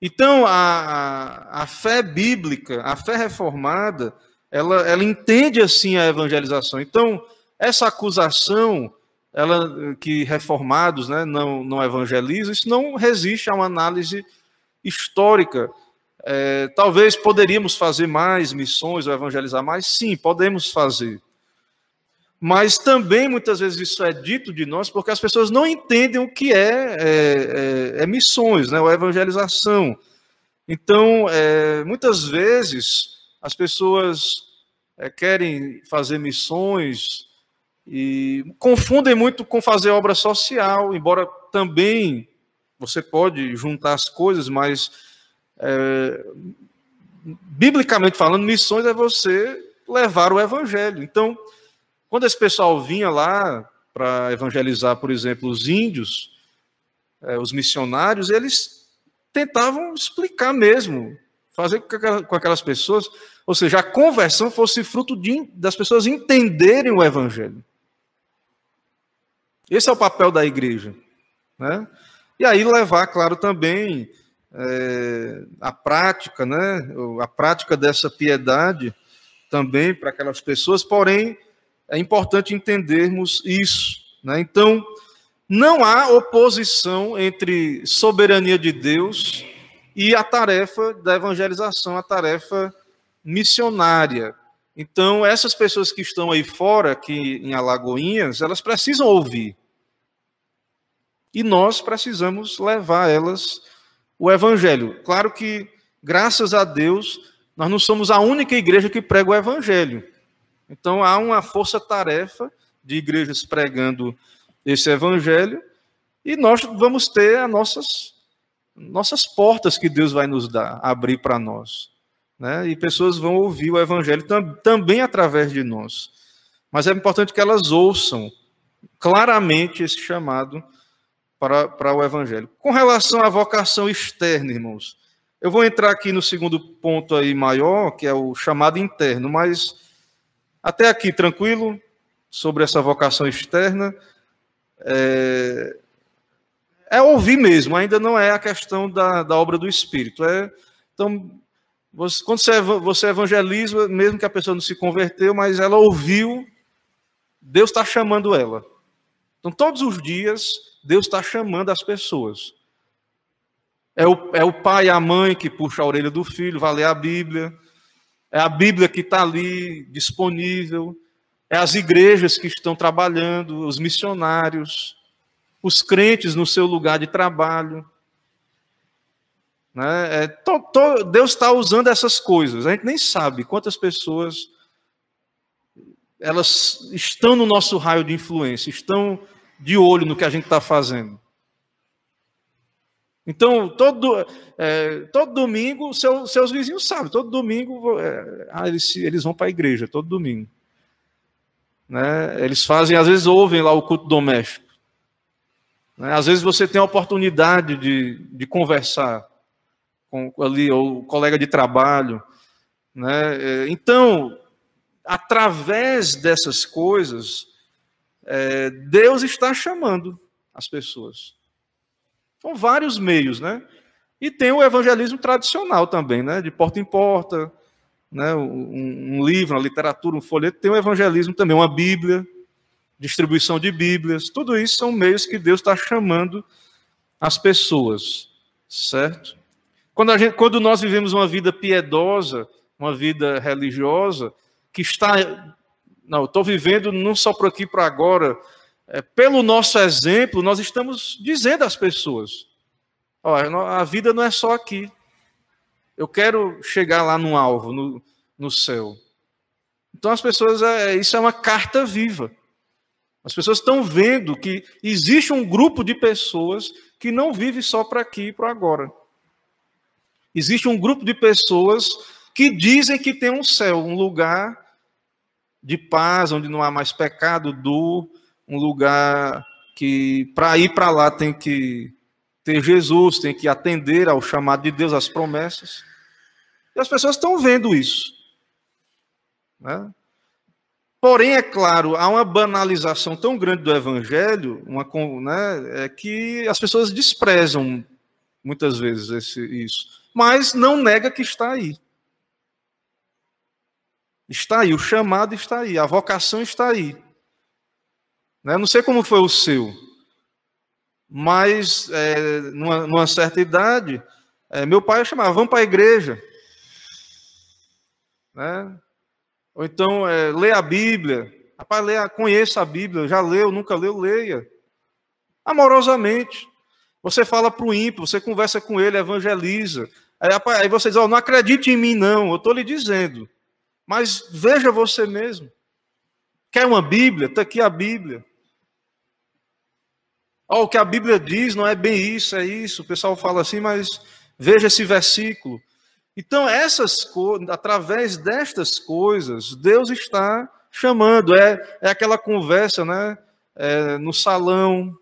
Então, a, a, fé bíblica, a fé reformada, ela, ela entende assim a evangelização. Então, essa acusação ela, que reformados né, não, não evangelizam, isso não resiste a uma análise histórica. É, talvez poderíamos fazer mais missões ou evangelizar mais? Sim, podemos fazer. Mas também muitas vezes isso é dito de nós porque as pessoas não entendem o que é, é, é, é missões, né, ou evangelização. Então, é, muitas vezes as pessoas é, querem fazer missões e confundem muito com fazer obra social, embora também você pode juntar as coisas, mas é, biblicamente falando, missões é você levar o evangelho. Então, quando esse pessoal vinha lá para evangelizar, por exemplo, os índios, é, os missionários, eles tentavam explicar mesmo, fazer com aquelas pessoas, ou seja, a conversão fosse fruto de, das pessoas entenderem o evangelho. Esse é o papel da igreja. Né? E aí levar, claro, também é, a prática, né? a prática dessa piedade também para aquelas pessoas, porém, é importante entendermos isso. Né? Então, não há oposição entre soberania de Deus e a tarefa da evangelização, a tarefa missionária. Então, essas pessoas que estão aí fora, aqui em Alagoinhas, elas precisam ouvir. E nós precisamos levar elas o evangelho. Claro que, graças a Deus, nós não somos a única igreja que prega o evangelho. Então, há uma força-tarefa de igrejas pregando esse evangelho, e nós vamos ter as nossas, nossas portas que Deus vai nos dar, abrir para nós. Né? E pessoas vão ouvir o evangelho tam, também através de nós. Mas é importante que elas ouçam claramente esse chamado para, para o evangelho. Com relação à vocação externa, irmãos, eu vou entrar aqui no segundo ponto aí maior, que é o chamado interno, mas até aqui tranquilo sobre essa vocação externa é, é ouvir mesmo, ainda não é a questão da, da obra do Espírito. É, então, você, quando você, você evangeliza, mesmo que a pessoa não se converteu, mas ela ouviu, Deus está chamando ela. Então, todos os dias, Deus está chamando as pessoas. É o, é o pai a mãe que puxa a orelha do filho, vai ler a Bíblia. É a Bíblia que está ali disponível é as igrejas que estão trabalhando, os missionários, os crentes no seu lugar de trabalho. Né? É, to, to, Deus está usando essas coisas. A gente nem sabe quantas pessoas elas estão no nosso raio de influência, estão de olho no que a gente está fazendo. Então, todo, é, todo domingo, seu, seus vizinhos sabem, todo domingo é, ah, eles, eles vão para a igreja, todo domingo. Né? Eles fazem, às vezes ouvem lá o culto doméstico. Né? Às vezes você tem a oportunidade de, de conversar com ali o colega de trabalho. Né? É, então, através dessas coisas, é, Deus está chamando as pessoas. São vários meios, né? E tem o evangelismo tradicional também, né? De porta em porta, né, um, um, livro, uma literatura, um folheto, tem o evangelismo também, uma Bíblia, distribuição de Bíblias, tudo isso são meios que Deus está chamando as pessoas, certo? Quando, gente, quando nós vivemos uma vida piedosa, uma vida religiosa, que está. Não, estou vivendo não só por aqui, para agora. É, pelo nosso exemplo, nós estamos dizendo às pessoas: ó, a vida não é só aqui. Eu quero chegar lá no alvo, no, no céu. Então as pessoas, é, isso é uma carta viva. As pessoas estão vendo que existe um grupo de pessoas que não vive só para aqui e para agora. Existe um grupo de pessoas que dizem que tem um céu, um lugar de paz, onde não há mais pecado, do um lugar que para ir para lá tem que ter Jesus, tem que atender ao chamado de Deus, às promessas. E as pessoas estão vendo isso. Né? Porém, é claro, há uma banalização tão grande do evangelho, uma, né, é que as pessoas desprezam muitas vezes esse, isso. Mas não nega que está aí. Está aí, o chamado está aí, a vocação está aí. Né? Não sei como foi o seu, mas é, numa, numa, certa idade, é, meu pai chamava, vamos para a igreja. Né? Ou então, é, lê a Bíblia. Rapaz, lê, conheça a Bíblia, já leu, nunca leu, leia. Amorosamente. Você fala para o ímpio, você conversa com ele, evangeliza. Aí, rapaz, aí você diz, oh, não acredite em mim, não, eu estou lhe dizendo. Mas veja você mesmo. Quer uma Bíblia? Está aqui a Bíblia. Oh, o que a Bíblia diz não é bem isso, é isso. O pessoal fala assim, mas veja esse versículo. Então, essas coisas, através destas coisas, Deus está chamando. É, é aquela conversa, né? É, no salão,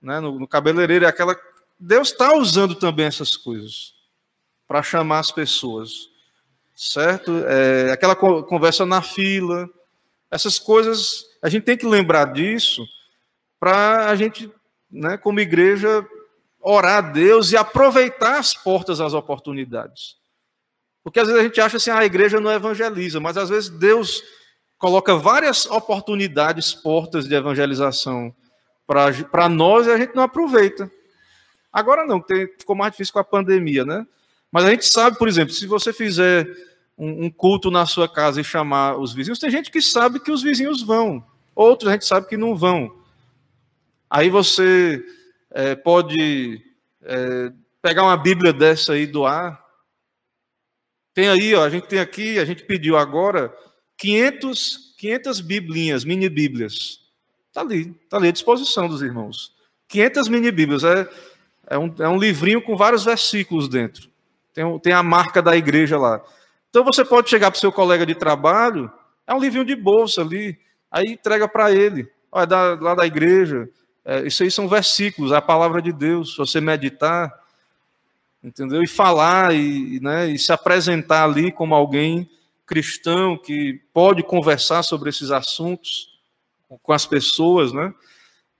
né? no, no cabeleireiro, é aquela. Deus está usando também essas coisas para chamar as pessoas, certo? É, aquela conversa na fila, essas coisas, a gente tem que lembrar disso para a gente, né, como igreja, orar a Deus e aproveitar as portas das oportunidades. Porque às vezes a gente acha assim, ah, a igreja não evangeliza, mas às vezes Deus coloca várias oportunidades, portas de evangelização para nós e a gente não aproveita. Agora não, tem, ficou mais difícil com a pandemia, né? Mas a gente sabe, por exemplo, se você fizer um, um culto na sua casa e chamar os vizinhos, tem gente que sabe que os vizinhos vão, outros a gente sabe que não vão. Aí você é, pode é, pegar uma Bíblia dessa aí do ar. Tem aí, ó, a gente tem aqui, a gente pediu agora 500, 500 biblinhas, mini bíblias. Está ali, está ali à disposição dos irmãos. 500 mini bíblias, é, é, um, é um livrinho com vários versículos dentro. Tem, tem a marca da igreja lá. Então você pode chegar para o seu colega de trabalho, é um livrinho de bolsa ali, aí entrega para ele. Olha, da, lá da igreja, é, isso aí são versículos, a palavra de Deus. Você meditar, entendeu? E falar e, né, e se apresentar ali como alguém cristão que pode conversar sobre esses assuntos com as pessoas, né?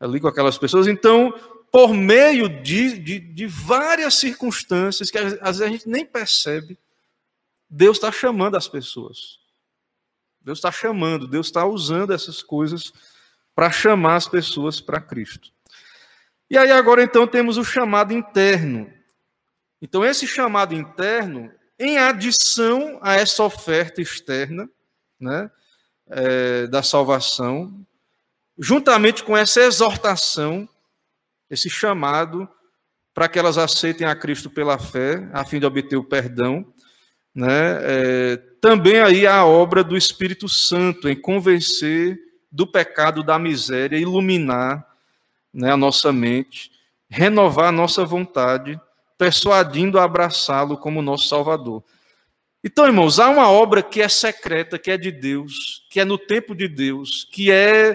Ali com aquelas pessoas. Então, por meio de, de, de várias circunstâncias que às vezes a gente nem percebe, Deus está chamando as pessoas. Deus está chamando, Deus está usando essas coisas para chamar as pessoas para Cristo. E aí agora então temos o chamado interno. Então esse chamado interno, em adição a essa oferta externa, né, é, da salvação, juntamente com essa exortação, esse chamado para que elas aceitem a Cristo pela fé, a fim de obter o perdão, né, é, também aí a obra do Espírito Santo em convencer do pecado, da miséria, iluminar né, a nossa mente, renovar a nossa vontade, persuadindo a abraçá-lo como nosso Salvador. Então, irmãos, há uma obra que é secreta, que é de Deus, que é no tempo de Deus, que é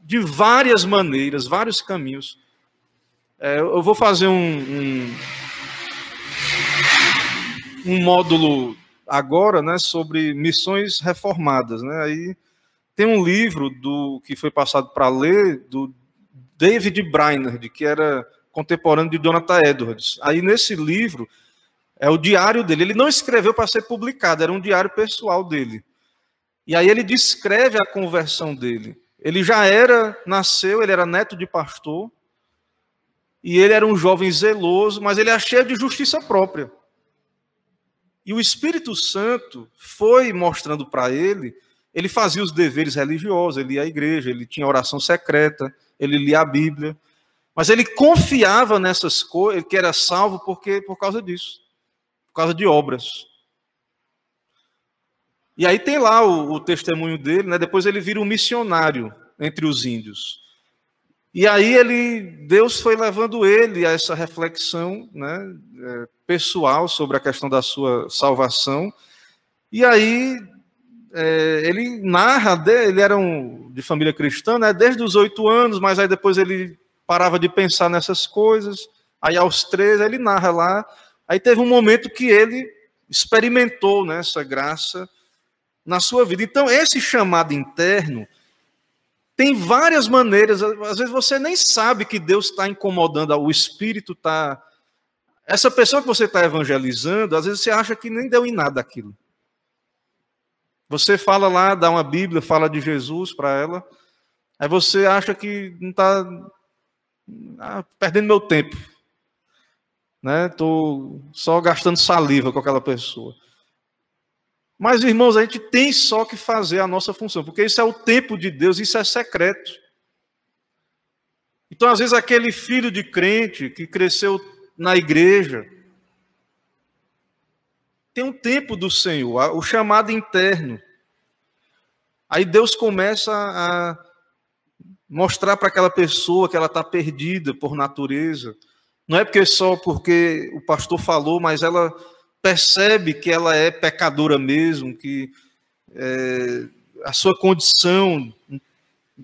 de várias maneiras, vários caminhos. É, eu vou fazer um, um, um módulo agora, né, sobre missões reformadas, né? Aí tem um livro do que foi passado para ler do David Brainerd, que era contemporâneo de Jonathan Edwards. Aí nesse livro é o diário dele. Ele não escreveu para ser publicado, era um diário pessoal dele. E aí ele descreve a conversão dele. Ele já era, nasceu, ele era neto de pastor, e ele era um jovem zeloso, mas ele é cheio de justiça própria. E o Espírito Santo foi mostrando para ele ele fazia os deveres religiosos, ele ia à igreja, ele tinha oração secreta, ele lia a Bíblia, mas ele confiava nessas coisas, que era salvo porque por causa disso, por causa de obras. E aí tem lá o, o testemunho dele, né? Depois ele vira um missionário entre os índios. E aí ele, Deus foi levando ele a essa reflexão, né, é, pessoal sobre a questão da sua salvação. E aí é, ele narra, ele era um, de família cristã, né, desde os oito anos, mas aí depois ele parava de pensar nessas coisas, aí aos três ele narra lá, aí teve um momento que ele experimentou né, essa graça na sua vida. Então, esse chamado interno tem várias maneiras, às vezes você nem sabe que Deus está incomodando, o Espírito está... Essa pessoa que você está evangelizando, às vezes você acha que nem deu em nada aquilo. Você fala lá, dá uma Bíblia, fala de Jesus para ela, aí você acha que não está ah, perdendo meu tempo. Estou né? só gastando saliva com aquela pessoa. Mas, irmãos, a gente tem só que fazer a nossa função, porque isso é o tempo de Deus, isso é secreto. Então, às vezes, aquele filho de crente que cresceu na igreja, tem um tempo do Senhor, o chamado interno. Aí Deus começa a mostrar para aquela pessoa que ela está perdida por natureza. Não é porque só porque o pastor falou, mas ela percebe que ela é pecadora mesmo, que é, a sua condição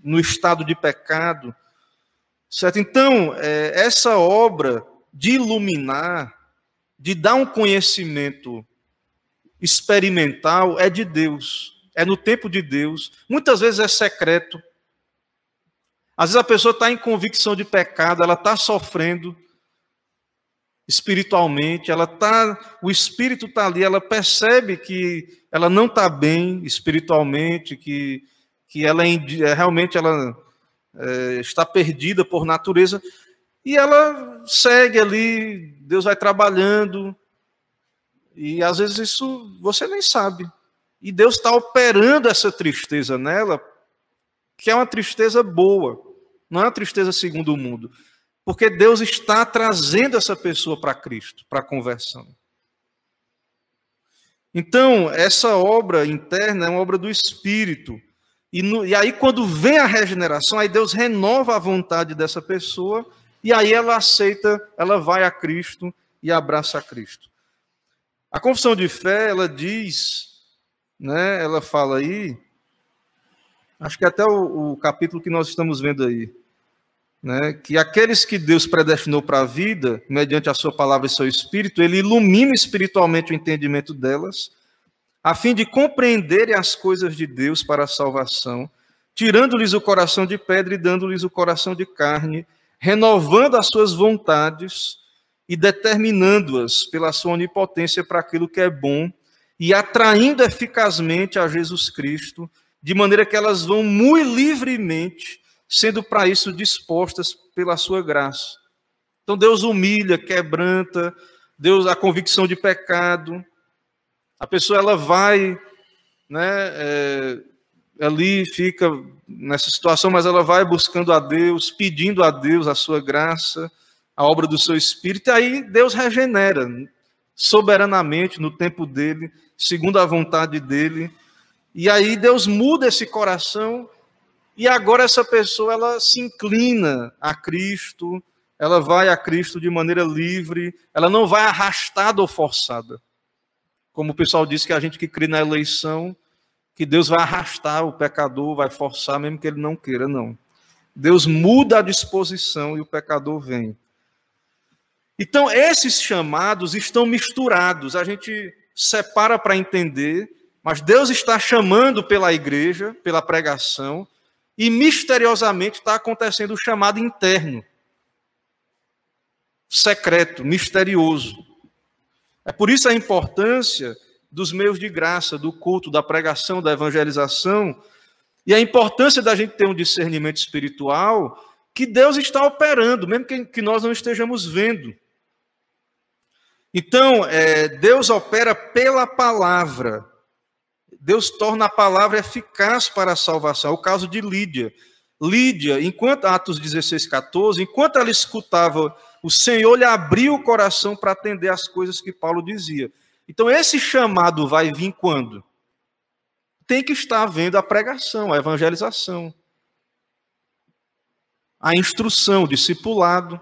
no estado de pecado. Certo? Então, é, essa obra de iluminar, de dar um conhecimento experimental é de Deus, é no tempo de Deus, muitas vezes é secreto. Às vezes a pessoa está em convicção de pecado, ela está sofrendo espiritualmente, ela tá, o espírito está ali, ela percebe que ela não está bem espiritualmente, que, que ela é, realmente ela é, está perdida por natureza, e ela segue ali, Deus vai trabalhando, e às vezes isso você nem sabe. E Deus está operando essa tristeza nela, que é uma tristeza boa, não é uma tristeza segundo o mundo. Porque Deus está trazendo essa pessoa para Cristo, para a conversão. Então, essa obra interna é uma obra do Espírito. E, no, e, aí, quando vem a regeneração, aí Deus renova a vontade dessa pessoa, e aí ela aceita, ela vai a Cristo e abraça a Cristo. A confissão de fé, ela diz, né, ela fala aí, acho que até o, o capítulo que nós estamos vendo aí, né, que aqueles que Deus predestinou para a vida, mediante a sua palavra e seu espírito, ele ilumina espiritualmente o entendimento delas, a fim de compreenderem as coisas de Deus para a salvação, tirando-lhes o coração de pedra e dando-lhes o coração de carne, renovando as suas vontades e determinando-as pela sua onipotência para aquilo que é bom e atraindo eficazmente a Jesus Cristo, de maneira que elas vão muito livremente sendo para isso dispostas pela sua graça. Então Deus humilha, quebranta, Deus a convicção de pecado. A pessoa ela vai, né, é, ali fica nessa situação, mas ela vai buscando a Deus, pedindo a Deus a sua graça, a obra do seu Espírito, e aí Deus regenera soberanamente no tempo dele, segundo a vontade dele. E aí Deus muda esse coração e agora essa pessoa ela se inclina a Cristo, ela vai a Cristo de maneira livre, ela não vai arrastada ou forçada. Como o pessoal diz que a gente que crê na eleição, que Deus vai arrastar o pecador, vai forçar mesmo que ele não queira, não. Deus muda a disposição e o pecador vem. Então, esses chamados estão misturados, a gente separa para entender, mas Deus está chamando pela igreja, pela pregação, e misteriosamente está acontecendo o chamado interno, secreto, misterioso. É por isso a importância dos meios de graça, do culto, da pregação, da evangelização, e a importância da gente ter um discernimento espiritual que Deus está operando, mesmo que, nós não estejamos vendo. Então, é, Deus opera pela palavra, Deus torna a palavra eficaz para a salvação. É o caso de Lídia. Lídia, enquanto Atos 16, 14, enquanto ela escutava, o Senhor lhe abriu o coração para atender as coisas que Paulo dizia. Então, esse chamado vai vir quando? Tem que estar vendo a pregação, a evangelização, a instrução, o discipulado.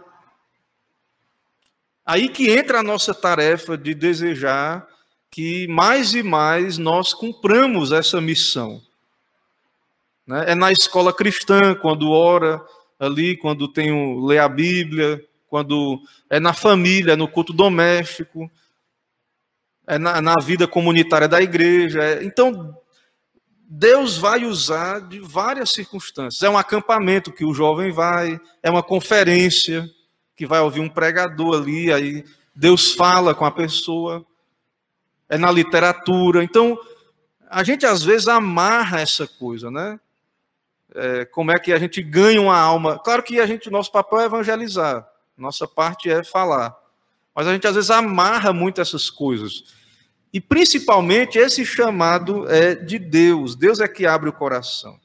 Aí que entra a nossa tarefa de desejar que mais e mais nós cumpramos essa missão. Né? É na escola cristã, quando ora ali, quando tem lê a Bíblia, quando é na família, é no culto doméstico, é na, na vida comunitária da igreja. É, então, Deus vai usar de várias circunstâncias. É um acampamento que o jovem vai, é uma conferência que vai ouvir um pregador ali, aí Deus fala com a pessoa é na literatura. Então, a gente às vezes amarra essa coisa, né? É, como é que a gente ganha uma alma? Claro que a gente, nosso papel é evangelizar, nossa parte é falar, mas a gente às vezes amarra muito essas coisas. E principalmente esse chamado é de Deus. Deus é que abre o coração.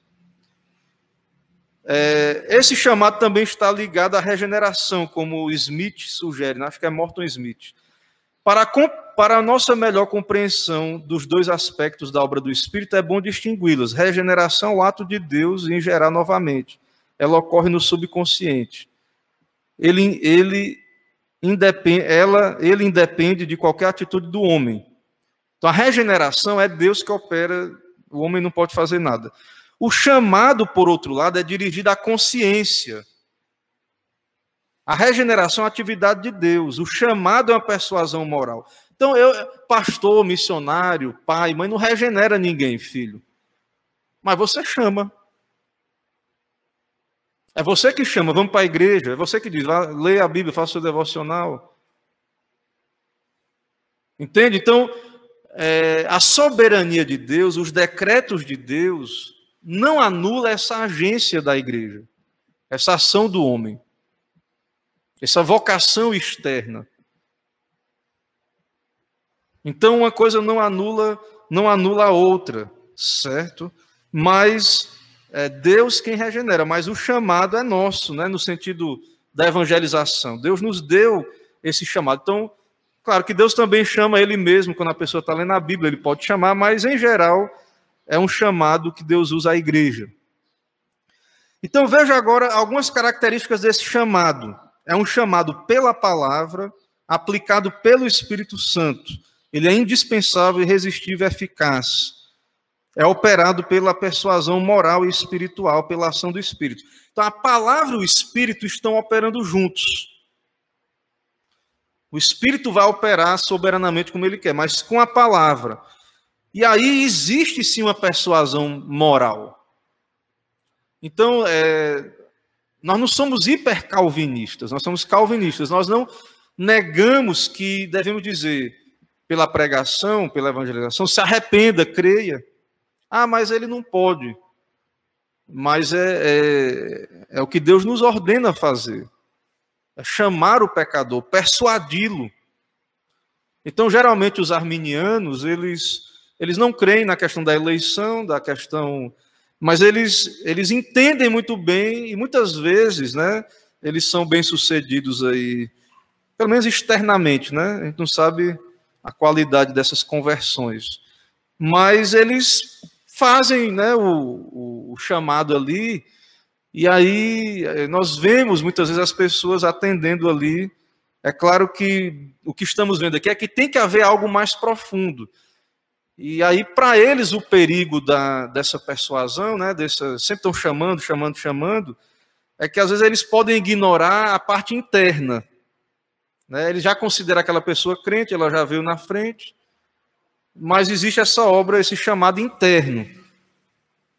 É, esse chamado também está ligado à regeneração, como Smith sugere, né? acho que é Morton Smith. Para, para a nossa melhor compreensão dos dois aspectos da obra do Espírito, é bom distingui-los. Regeneração, o ato de Deus em gerar novamente. Ela ocorre no subconsciente. Ele, ele, independe, ela, ele independe de qualquer atitude do homem. Então, a regeneração é Deus que opera, o homem não pode fazer nada. O chamado, por outro lado, é dirigido à consciência a regeneração é uma atividade de Deus, o chamado é uma persuasão moral. Então, eu, pastor, missionário, pai, mãe, não regenera ninguém, filho. Mas você chama. É você que chama, vamos para a igreja, é você que diz, leia a Bíblia, faça o seu devocional. Entende? Então, é, a soberania de Deus, os decretos de Deus, não anula essa agência da igreja. essa ação do homem, essa vocação externa. Então uma coisa não anula, não anula a outra, certo? Mas é Deus quem regenera, mas o chamado é nosso, né? No sentido da evangelização. Deus nos deu esse chamado. Então, claro que Deus também chama Ele mesmo quando a pessoa está lendo a Bíblia, Ele pode chamar, mas em geral é um chamado que Deus usa à igreja. Então veja agora algumas características desse chamado. É um chamado pela palavra, aplicado pelo Espírito Santo. Ele é indispensável, irresistível e eficaz. É operado pela persuasão moral e espiritual, pela ação do Espírito. Então a palavra e o Espírito estão operando juntos. O Espírito vai operar soberanamente como ele quer, mas com a palavra. E aí existe sim uma persuasão moral. Então, é, nós não somos hipercalvinistas, nós somos calvinistas. Nós não negamos que devemos dizer, pela pregação, pela evangelização, se arrependa, creia. Ah, mas ele não pode. Mas é, é, é o que Deus nos ordena fazer. É chamar o pecador, persuadi-lo. Então, geralmente, os arminianos, eles eles não creem na questão da eleição, da questão. Mas eles, eles entendem muito bem e muitas vezes, né? Eles são bem-sucedidos aí, pelo menos externamente, né? A gente não sabe a qualidade dessas conversões. Mas eles fazem né, o, o, chamado ali, e aí eh, nós vemos muitas vezes as pessoas atendendo ali. É claro que o que estamos vendo aqui é que tem que haver algo mais profundo. E aí, para eles, o perigo da, dessa persuasão, né, dessa, sempre estão chamando, chamando, chamando, é que às vezes eles podem ignorar a parte interna. Né? Eles já consideram aquela pessoa crente, ela já veio na frente, mas existe essa obra, esse chamado interno.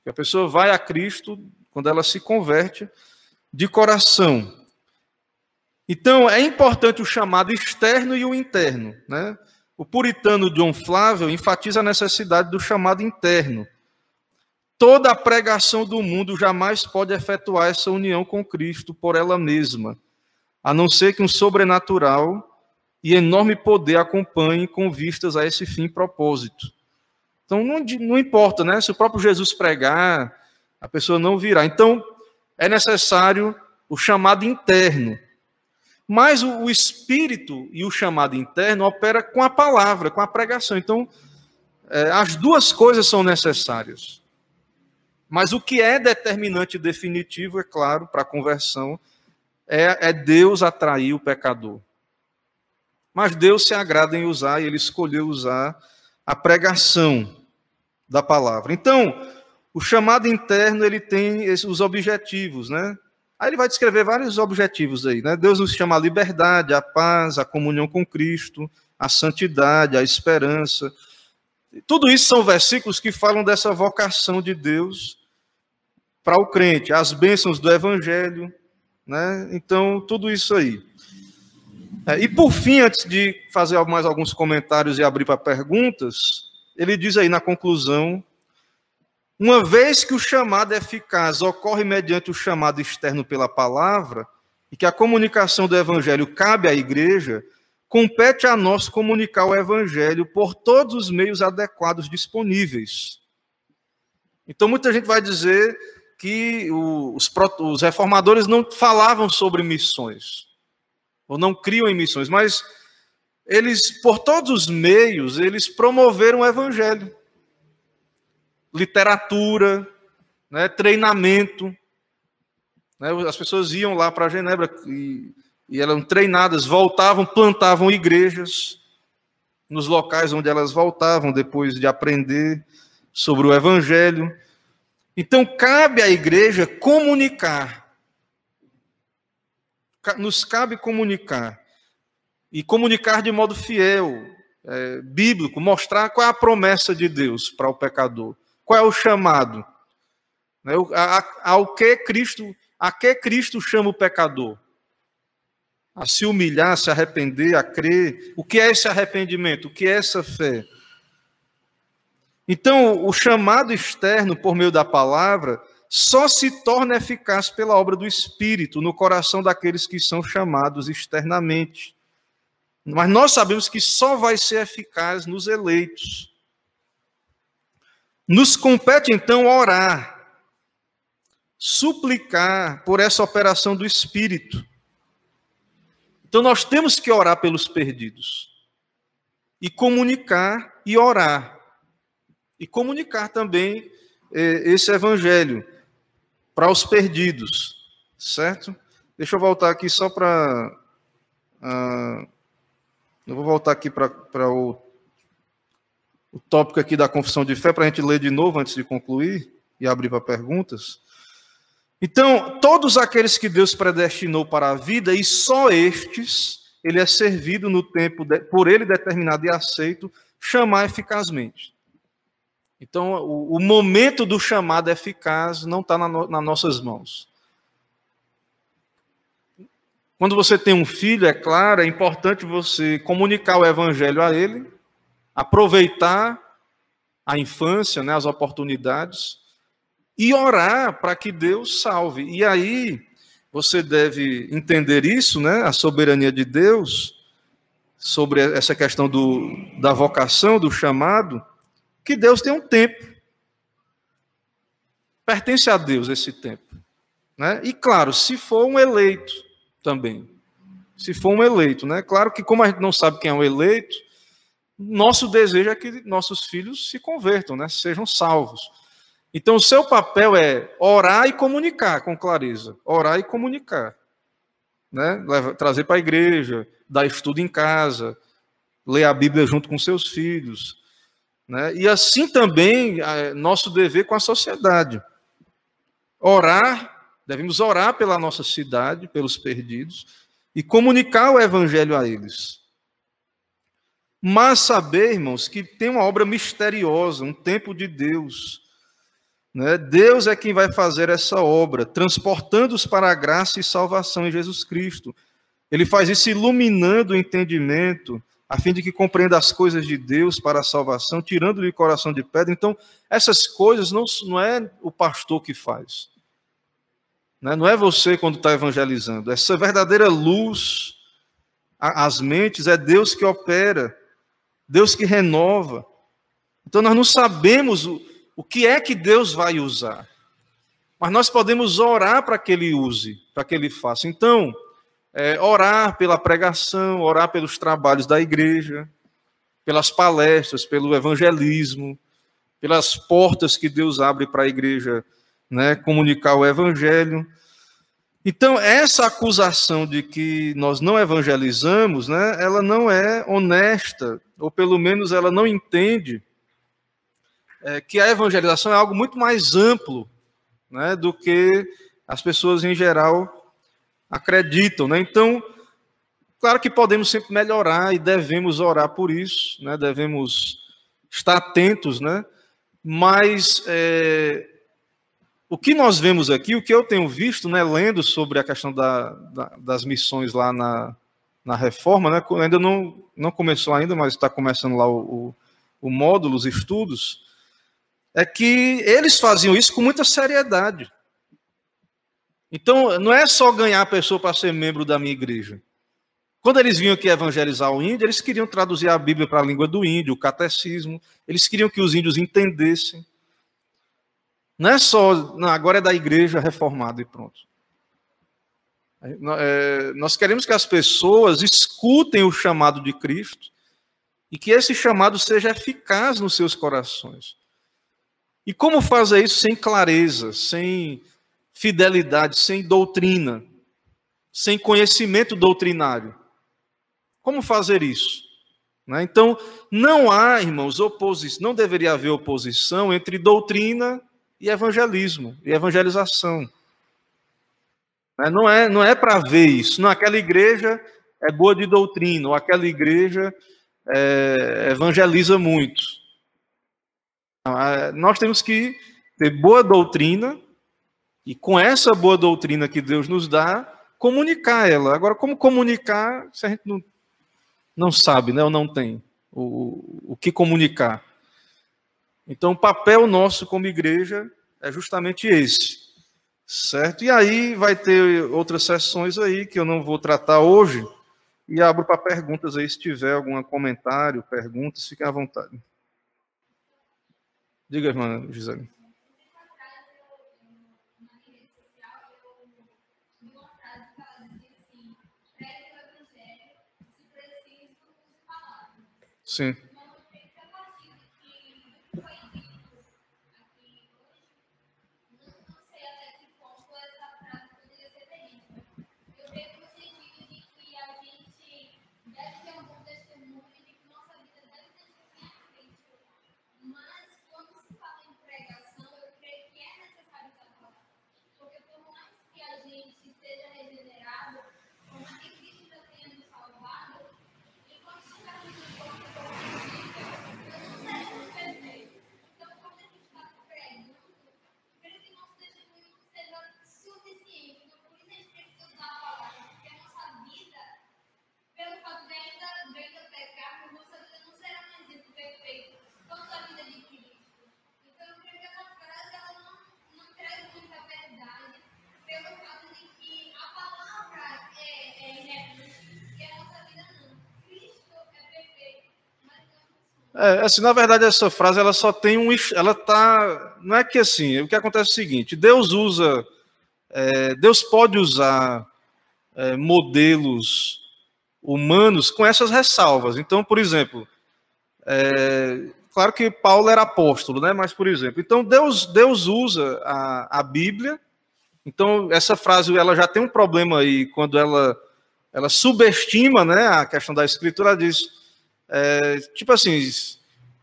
Que a pessoa vai a Cristo quando ela se converte de coração. Então, é importante o chamado externo e o interno. Né? O puritano John Flávio enfatiza a necessidade do chamado interno. Toda a pregação do mundo jamais pode efetuar essa união com Cristo por ela mesma, a não ser que um sobrenatural e enorme poder acompanhe com vistas a esse fim propósito. Então, não, não importa, né? Se o próprio Jesus pregar, a pessoa não virá. Então, é necessário o chamado interno. Mas o, o espírito e o chamado interno opera com a palavra, com a pregação. Então, é, as duas coisas são necessárias. Mas o que é determinante e definitivo, é claro, para a conversão, é, é Deus atrair o pecador. Mas Deus se agrada em usar, e ele escolheu usar a pregação da palavra. Então, o chamado interno, ele tem os objetivos, né? Aí ele vai descrever vários objetivos aí, né? Deus nos chama a liberdade, a paz, a comunhão com Cristo, a santidade, a esperança. Tudo isso são versículos que falam dessa vocação de Deus para o crente, as bênçãos do evangelho, né? Então, tudo isso aí. É, e por fim, antes de fazer mais alguns comentários e abrir para perguntas, ele diz aí na conclusão uma vez que o chamado eficaz ocorre mediante o chamado externo pela palavra, e que a comunicação do evangelho cabe à igreja, compete a nós comunicar o evangelho por todos os meios adequados disponíveis. Então, muita gente vai dizer que os, reformadores não falavam sobre missões, ou não criam em missões, mas eles, por todos os meios, eles promoveram o evangelho literatura, né, treinamento. Né, as pessoas iam lá para Genebra e, e eram treinadas, voltavam, plantavam igrejas nos locais onde elas voltavam depois de aprender sobre o Evangelho. Então, cabe à igreja comunicar. Nos cabe comunicar. E comunicar de modo fiel, é, bíblico, mostrar qual é a promessa de Deus para o pecador. Qual é o chamado? Né, ao que Cristo, a que Cristo chama o pecador? A se humilhar, se arrepender, a crer. O que é esse arrependimento? O que é essa fé? Então, o chamado externo por meio da palavra só se torna eficaz pela obra do Espírito no coração daqueles que são chamados externamente. Mas nós sabemos que só vai ser eficaz nos eleitos. Nos compete então orar, suplicar por essa operação do Espírito. Então nós temos que orar pelos perdidos e comunicar e orar e comunicar também eh, esse evangelho para os perdidos, certo? Deixa eu voltar aqui só para. Uh, eu vou voltar aqui para o, o tópico aqui da confissão de fé, para a gente ler de novo antes de concluir e abrir para perguntas. Então, todos aqueles que Deus predestinou para a vida, e só estes, ele é servido no tempo de, por ele determinado e aceito, chamar eficazmente. Então, o, o momento do chamado eficaz não está na no, nas nossas mãos. Quando você tem um filho, é claro, é importante você comunicar o evangelho a ele, aproveitar a infância, né, as oportunidades, e orar para que Deus salve. E aí, você deve entender isso, né, a soberania de Deus, sobre essa questão do, da vocação, do chamado que Deus tem um tempo. Pertence a Deus esse tempo. Né? E claro, se for um eleito também. Se for um eleito, né? Claro que, como a gente não sabe quem é um eleito, nosso desejo é que nossos filhos se convertam, né? Sejam salvos. Então, o seu papel é orar e comunicar com clareza. Orar e comunicar. Né? Trazer para a igreja, dar estudo em casa, ler a Bíblia junto com seus filhos, né? E assim também é nosso dever com a sociedade. Orar, devemos orar pela nossa cidade, pelos perdidos, e comunicar o evangelho a eles. Mas saber, irmãos, que tem uma obra misteriosa, um tempo de Deus. Né? Deus é quem vai fazer essa obra, transportando-os para a graça e salvação em Jesus Cristo. Ele faz isso iluminando o entendimento, a fim de que compreenda as coisas de Deus para a salvação, tirando-lhe o coração de pedra. Então, essas coisas não, não é o pastor que faz. Né? Não é você quando está evangelizando. Essa verdadeira luz, as mentes, é Deus que opera, Deus que renova. Então, nós não sabemos o, o que é que Deus vai usar. Mas nós podemos orar para que Ele use, para que Ele faça. Então, é, orar pela pregação, orar pelos trabalhos da igreja, pelas palestras, pelo evangelismo, pelas portas que Deus abre para a igreja né, comunicar o evangelho. Então, essa acusação de que nós não evangelizamos, né, ela não é honesta, ou pelo menos ela não entende é, que a evangelização é algo muito mais amplo né, do que as pessoas em geral acreditam, né? Então, claro que podemos sempre melhorar e devemos orar por isso, né? Devemos estar atentos, né? Mas é, o que nós vemos aqui, o que eu tenho visto, né, lendo sobre a questão da, da, das missões lá na, na reforma, né, ainda não, não começou ainda, mas está começando lá o, o, o módulo, os estudos, é que eles faziam isso com muita seriedade. Então, não é só ganhar a pessoa para ser membro da minha igreja. Quando eles vinham aqui evangelizar o índio, eles queriam traduzir a Bíblia para a língua do índio, o catecismo. Eles queriam que os índios entendessem. Não é só, não, agora é da igreja reformada e pronto. É, nós queremos que as pessoas escutem o chamado de Cristo e que esse chamado seja eficaz nos seus corações. E como fazer isso sem clareza, sem fidelidade, sem doutrina, sem conhecimento doutrinário. Como fazer isso? Né? Então, não há, irmãos, oposição, não deveria haver oposição entre doutrina e evangelismo, e evangelização. Né? Não é, não é para ver isso. Não, aquela igreja é boa de doutrina, ou aquela igreja é, evangeliza muito. É, nós temos que ter boa doutrina e com essa boa doutrina que Deus nos dá, comunicar ela. Agora, como comunicar se a gente não, não sabe, né, ou não tem o, o que comunicar? Então, o papel nosso como igreja é justamente esse, certo? E aí vai ter outras sessões aí que eu não vou tratar hoje, e abro para perguntas aí, se tiver algum comentário, perguntas, fiquem à vontade. Diga, irmã Gisele. Sim. É, assim, na verdade, essa frase ela só tem um. Ela tá. Não é que assim. O que acontece é o seguinte: Deus usa. É, Deus pode usar é, modelos humanos com essas ressalvas. Então, por exemplo, é, claro que Paulo era apóstolo, né? Mas, por exemplo, então Deus, Deus usa a, a Bíblia. Então, essa frase ela já tem um problema aí quando ela, ela subestima né, a questão da escritura, ela diz é, tipo assim,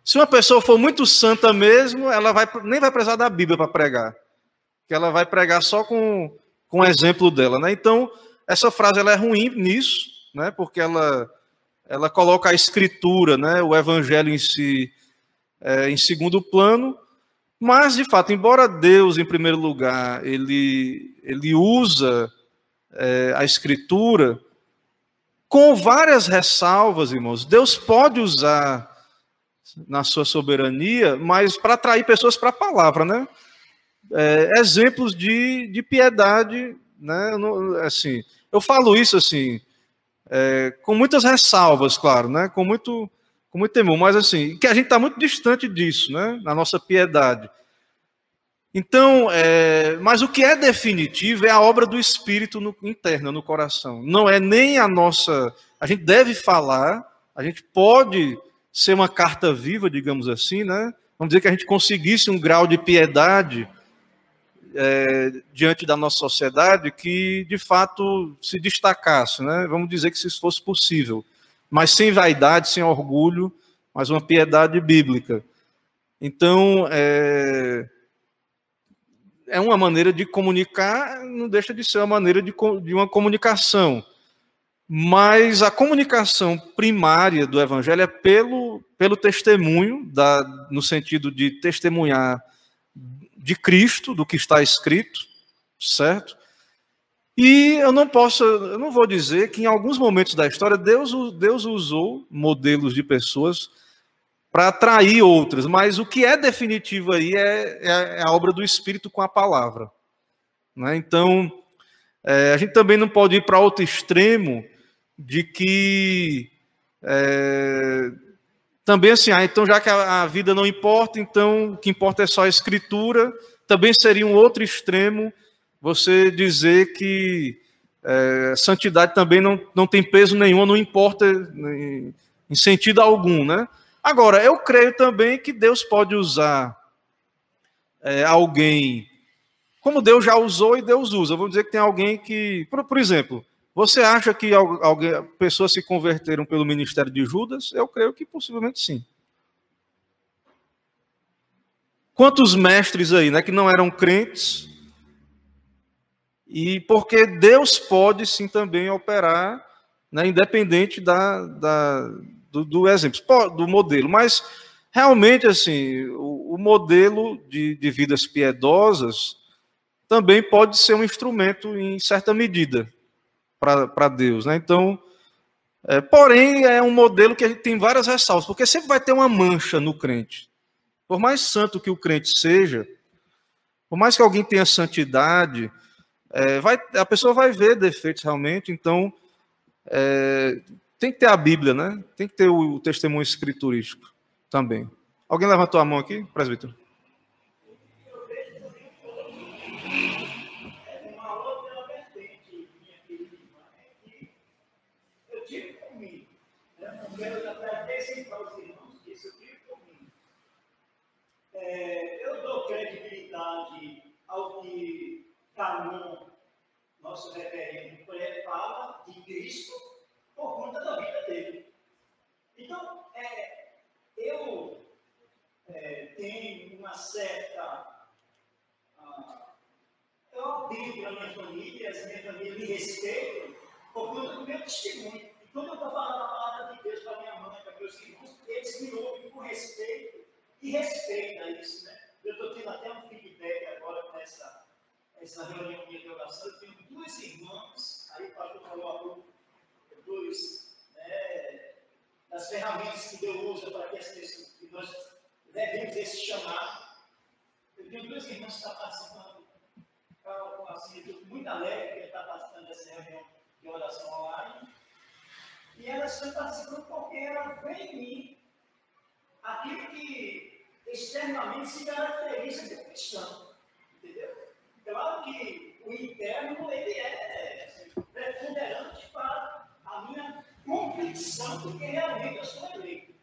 se uma pessoa for muito santa mesmo, ela vai, nem vai precisar da Bíblia para pregar. Que ela vai pregar só com, com o exemplo dela. Né? Então, essa frase ela é ruim nisso, né? porque ela, ela coloca a escritura, né? o evangelho em si, é, em segundo plano. Mas, de fato, embora Deus, em primeiro lugar, ele, ele usa é, a escritura com várias ressalvas, irmãos. Deus pode usar na sua soberania, mas para atrair pessoas para a palavra, né? É, exemplos de, de piedade, né? Assim, eu falo isso assim, é, com muitas ressalvas, claro, né? Com muito, com muito temor, mas assim, que a gente está muito distante disso, né? Na nossa piedade. Então, é, mas o que é definitivo é a obra do Espírito no, interna, no coração. Não é nem a nossa. A gente deve falar, a gente pode ser uma carta viva, digamos assim, né? Vamos dizer que a gente conseguisse um grau de piedade é, diante da nossa sociedade que, de fato, se destacasse, né? Vamos dizer que se isso fosse possível, mas sem vaidade, sem orgulho, mas uma piedade bíblica. Então, é, é uma maneira de comunicar, não deixa de ser uma maneira de, de uma comunicação. Mas a comunicação primária do evangelho é pelo, pelo testemunho, da, no sentido de testemunhar de Cristo, do que está escrito, certo? E eu não posso, eu não vou dizer que em alguns momentos da história Deus, Deus usou modelos de pessoas para atrair outras, mas o que é definitivo aí é, é, é a obra do Espírito com a palavra. Né? Então, é, a gente também não pode ir para outro extremo de que é, também assim, ah, então já que a, a, vida não importa, então o que importa é só a escritura, também seria um outro extremo você dizer que é, santidade também não, não tem peso nenhum, não importa em, em sentido algum, né? Agora, eu creio também que Deus pode usar é, alguém, como Deus já usou e Deus usa. Vamos dizer que tem alguém que, por, por exemplo, você acha que alguém, pessoas se converteram pelo ministério de Judas? Eu creio que possivelmente sim. Quantos mestres aí, né, que não eram crentes? E porque Deus pode sim também operar, né, independente da, da do, do exemplo, do modelo, mas realmente assim, o, o modelo de, de, vidas piedosas também pode ser um instrumento em certa medida para Deus, né? Então, é, porém é um modelo que tem várias ressalvas, porque sempre vai ter uma mancha no crente. Por mais santo que o crente seja, Por mais que alguém tenha santidade, é, vai, a pessoa vai ver defeitos realmente, então é, tem que ter a Bíblia, né? Tem que ter o, o testemunho escriturístico também. Alguém levantou a mão aqui, presbítero? É, eu dou credibilidade ao que Canon, nosso reverendo, fala de Cristo por conta da vida dele. Então, é, eu é, tenho uma certa. Ah, eu aplico para minha família, a minha família me respeita por conta do meu testemunho. E quando eu estou falando a palavra de Deus para minha mãe, para meus irmãos, eles me ouvem com respeito e respeita isso, né? Eu estou tendo até um feedback agora com essa, essa reunião de oração. Eu tenho duas irmãs, aí o pastor falou há pouco, dois, né, das ferramentas que Deus usa para que as pessoas, que nós devemos esse chamado. Eu tenho duas irmãs que estão participando, assim, eu estou muito alegre que está participando dessa reunião de oração online. E elas estão participando porque ela vê em mim aquilo que externamente se caracteriza de cristão. Entendeu? Claro que o interno ele é preponderante minha convicção de que realmente eu sou eleito.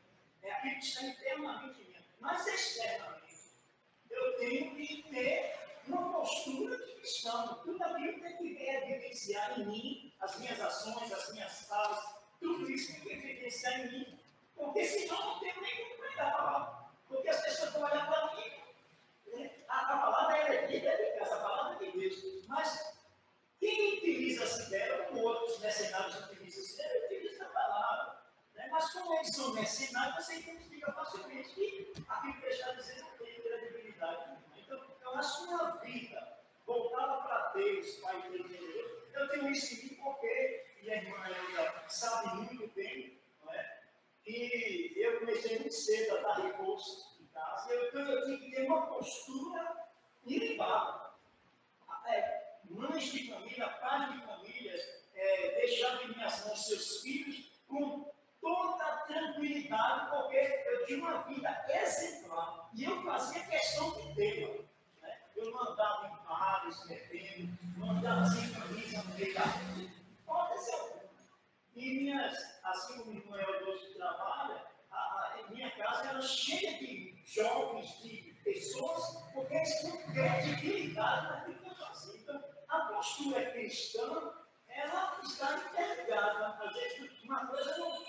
É aquilo que está internamente minha. Mas externamente, eu tenho que ter uma postura de cristão. Tudo aquilo tem que evidenciar em mim, as minhas ações, as minhas falas, tudo isso tem que evidenciar em mim. Porque senão não tenho nem como pregar a palavra. Porque as pessoas vão olhar para mim. Né? A, a, palavra é vida, é essa palavra é de Deus. Mas quem utiliza essa ideia, como outros mercenários utilizam essa ideia, utiliza a palavra. Né? Mas como eles são mercenários, você identifica facilmente que aquilo que está dizendo não tem credibilidade. Então, acho que uma vida voltada para Deus, de Deus, eu tenho isso em mim porque minha irmã Helga sabe muito bem e eu comecei muito cedo a dar recurso em casa, então eu tinha que ter uma postura ilibada. É, mães de família, pais de família, é, deixar em minhas mãos seus filhos com toda tranquilidade, porque eu tinha uma vida exemplar. E eu fazia questão de tê-la. Né? Eu não andava em bares, bebendo, não andava sem camisa no meio da. Pode ser e minhas, assim como o irmão Eudócio trabalha, a, a, minha casa era cheia de jovens, de pessoas, porque eles tinham credibilidade naquilo que eu fazia. Então, a postura cristã, ela está interligada. Às vezes, uma coisa não,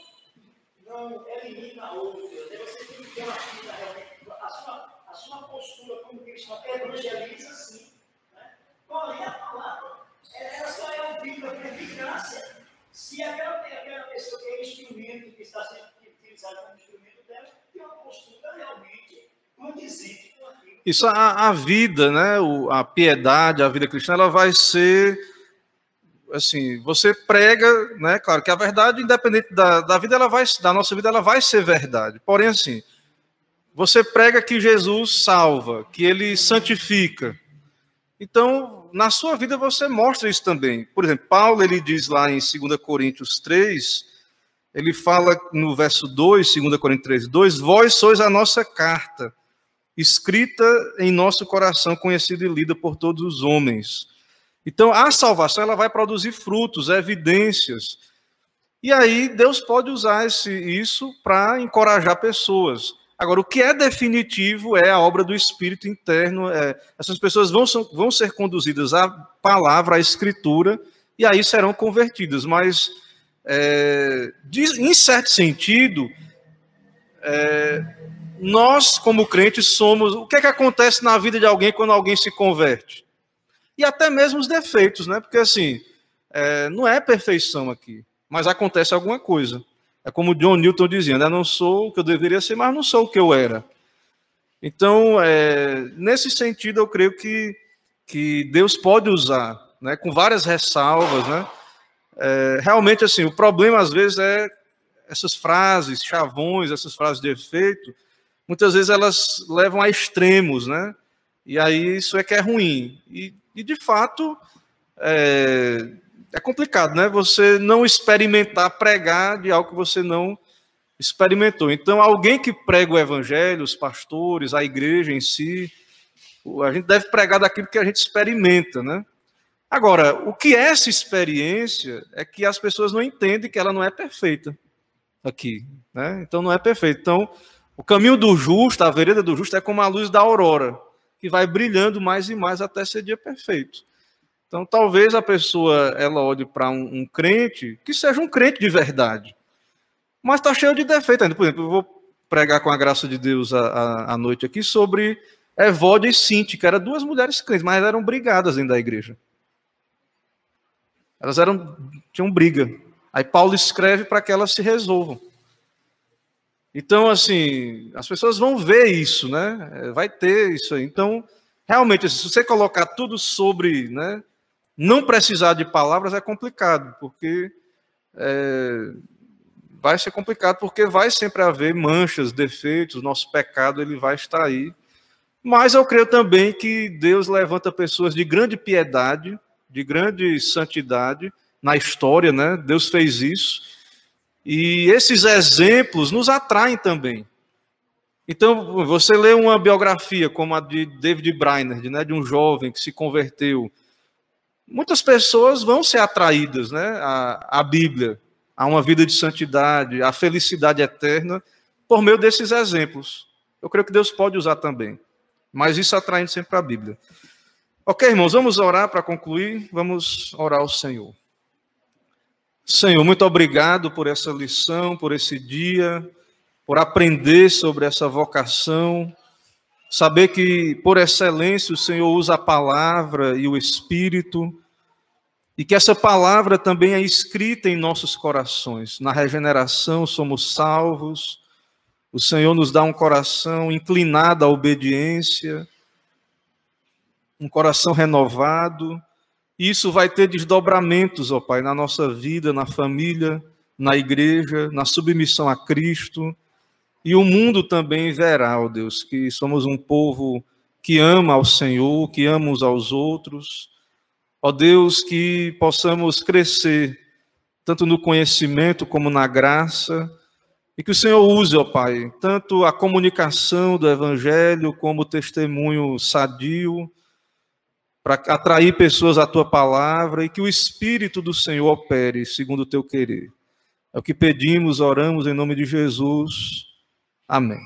não elimina a outra. Né? Você tem que ter uma vida realmente. A sua, a sua postura como cristão evangeliza sim. Né? Porém, a palavra, ela só é ouvida para eficácia se aquela, aquela pessoa que é instrumento que está sendo utilizado como instrumento dela tem uma postura realmente condizente com aquilo. Isso, a, a vida, né, o, a piedade, a vida cristã, ela vai ser assim, você prega, né, claro que a verdade, independente da, da vida, ela vai, da nossa vida, ela vai ser verdade. Porém, assim, você prega que Jesus salva, que ele santifica. Então, na sua vida você mostra isso também. Por exemplo, Paulo ele diz lá em 2 Coríntios 3, ele fala no verso 2, 2 Coríntios 3, 2, vós sois a nossa carta, escrita em nosso coração, conhecida e lida por todos os homens. Então, a salvação ela vai produzir frutos, evidências. E aí Deus pode usar esse, isso para encorajar pessoas. Agora, o que é definitivo é a obra do Espírito interno. É, essas pessoas vão, vão ser conduzidas à palavra, à escritura, e aí serão convertidas. Mas, é, de, em certo sentido, é, nós, como crentes, somos. O que é que acontece na vida de alguém quando alguém se converte? E até mesmo os defeitos, né? Porque, assim, é, não é perfeição aqui, mas acontece alguma coisa. É como John Newton dizia, eu não sou o que eu deveria ser, mas não sou o que eu era. Então, é, nesse sentido, eu creio que, que Deus pode usar, né, com várias ressalvas, né? É, realmente, assim, o problema às vezes é essas frases, chavões, essas frases de efeito, muitas vezes elas levam a extremos, né? E aí isso é que é ruim. E, e de fato, é, é complicado, né? Você não experimentar pregar de algo que você não experimentou. Então, alguém que prega o evangelho, os pastores, a igreja em si, a gente deve pregar daquilo que a gente experimenta, né? Agora, o que é essa experiência é que as pessoas não entendem que ela não é perfeita aqui, né? Então não é perfeito. Então, o caminho do justo, a vereda do justo é como a luz da aurora, que vai brilhando mais e mais até ser dia perfeito. Então, talvez a pessoa ela olhe para um, um, crente que seja um crente de verdade, mas está cheio de defeito ainda. Por exemplo, eu vou pregar com a graça de Deus a noite aqui sobre Evode e Cinti, que eram duas mulheres crentes, mas eram brigadas dentro da igreja. Elas eram tinham briga. Aí Paulo escreve para que elas se resolvam. Então, assim, as pessoas vão ver isso, né? É, vai ter isso aí. Então, realmente, se você colocar tudo sobre, né? Não precisar de palavras é complicado, porque é, vai ser complicado, porque vai sempre haver manchas, defeitos, nosso pecado ele vai estar aí. Mas eu creio também que Deus levanta pessoas de grande piedade, de grande santidade na história, né? Deus fez isso. E esses exemplos nos atraem também. Então, você lê uma biografia como a de David Brainerd, né, de um jovem que se converteu. Muitas pessoas vão ser atraídas né, à, à Bíblia, a uma vida de santidade, à felicidade eterna, por meio desses exemplos. Eu creio que Deus pode usar também. Mas isso atraindo sempre a Bíblia. Ok, irmãos, vamos orar para concluir. Vamos orar ao Senhor. Senhor, muito obrigado por essa lição, por esse dia, por aprender sobre essa vocação. Saber que, por excelência, o Senhor usa a palavra e o Espírito, e que essa palavra também é escrita em nossos corações. Na regeneração somos salvos, o Senhor nos dá um coração inclinado à obediência um coração renovado. Isso vai ter desdobramentos, ó Pai, na nossa vida, na família, na igreja, na submissão a Cristo. E o mundo também verá, ó Deus, que somos um povo que ama ao Senhor, que ama uns aos outros. Ó Deus, que possamos crescer, tanto no conhecimento como na graça, e que o Senhor use, ó Pai, tanto a comunicação do Evangelho como o testemunho sadio, para atrair pessoas à tua palavra e que o Espírito do Senhor opere segundo o teu querer. É o que pedimos, oramos em nome de Jesus. Amém.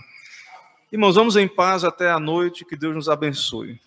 Irmãos, vamos em paz até a noite, que Deus nos abençoe.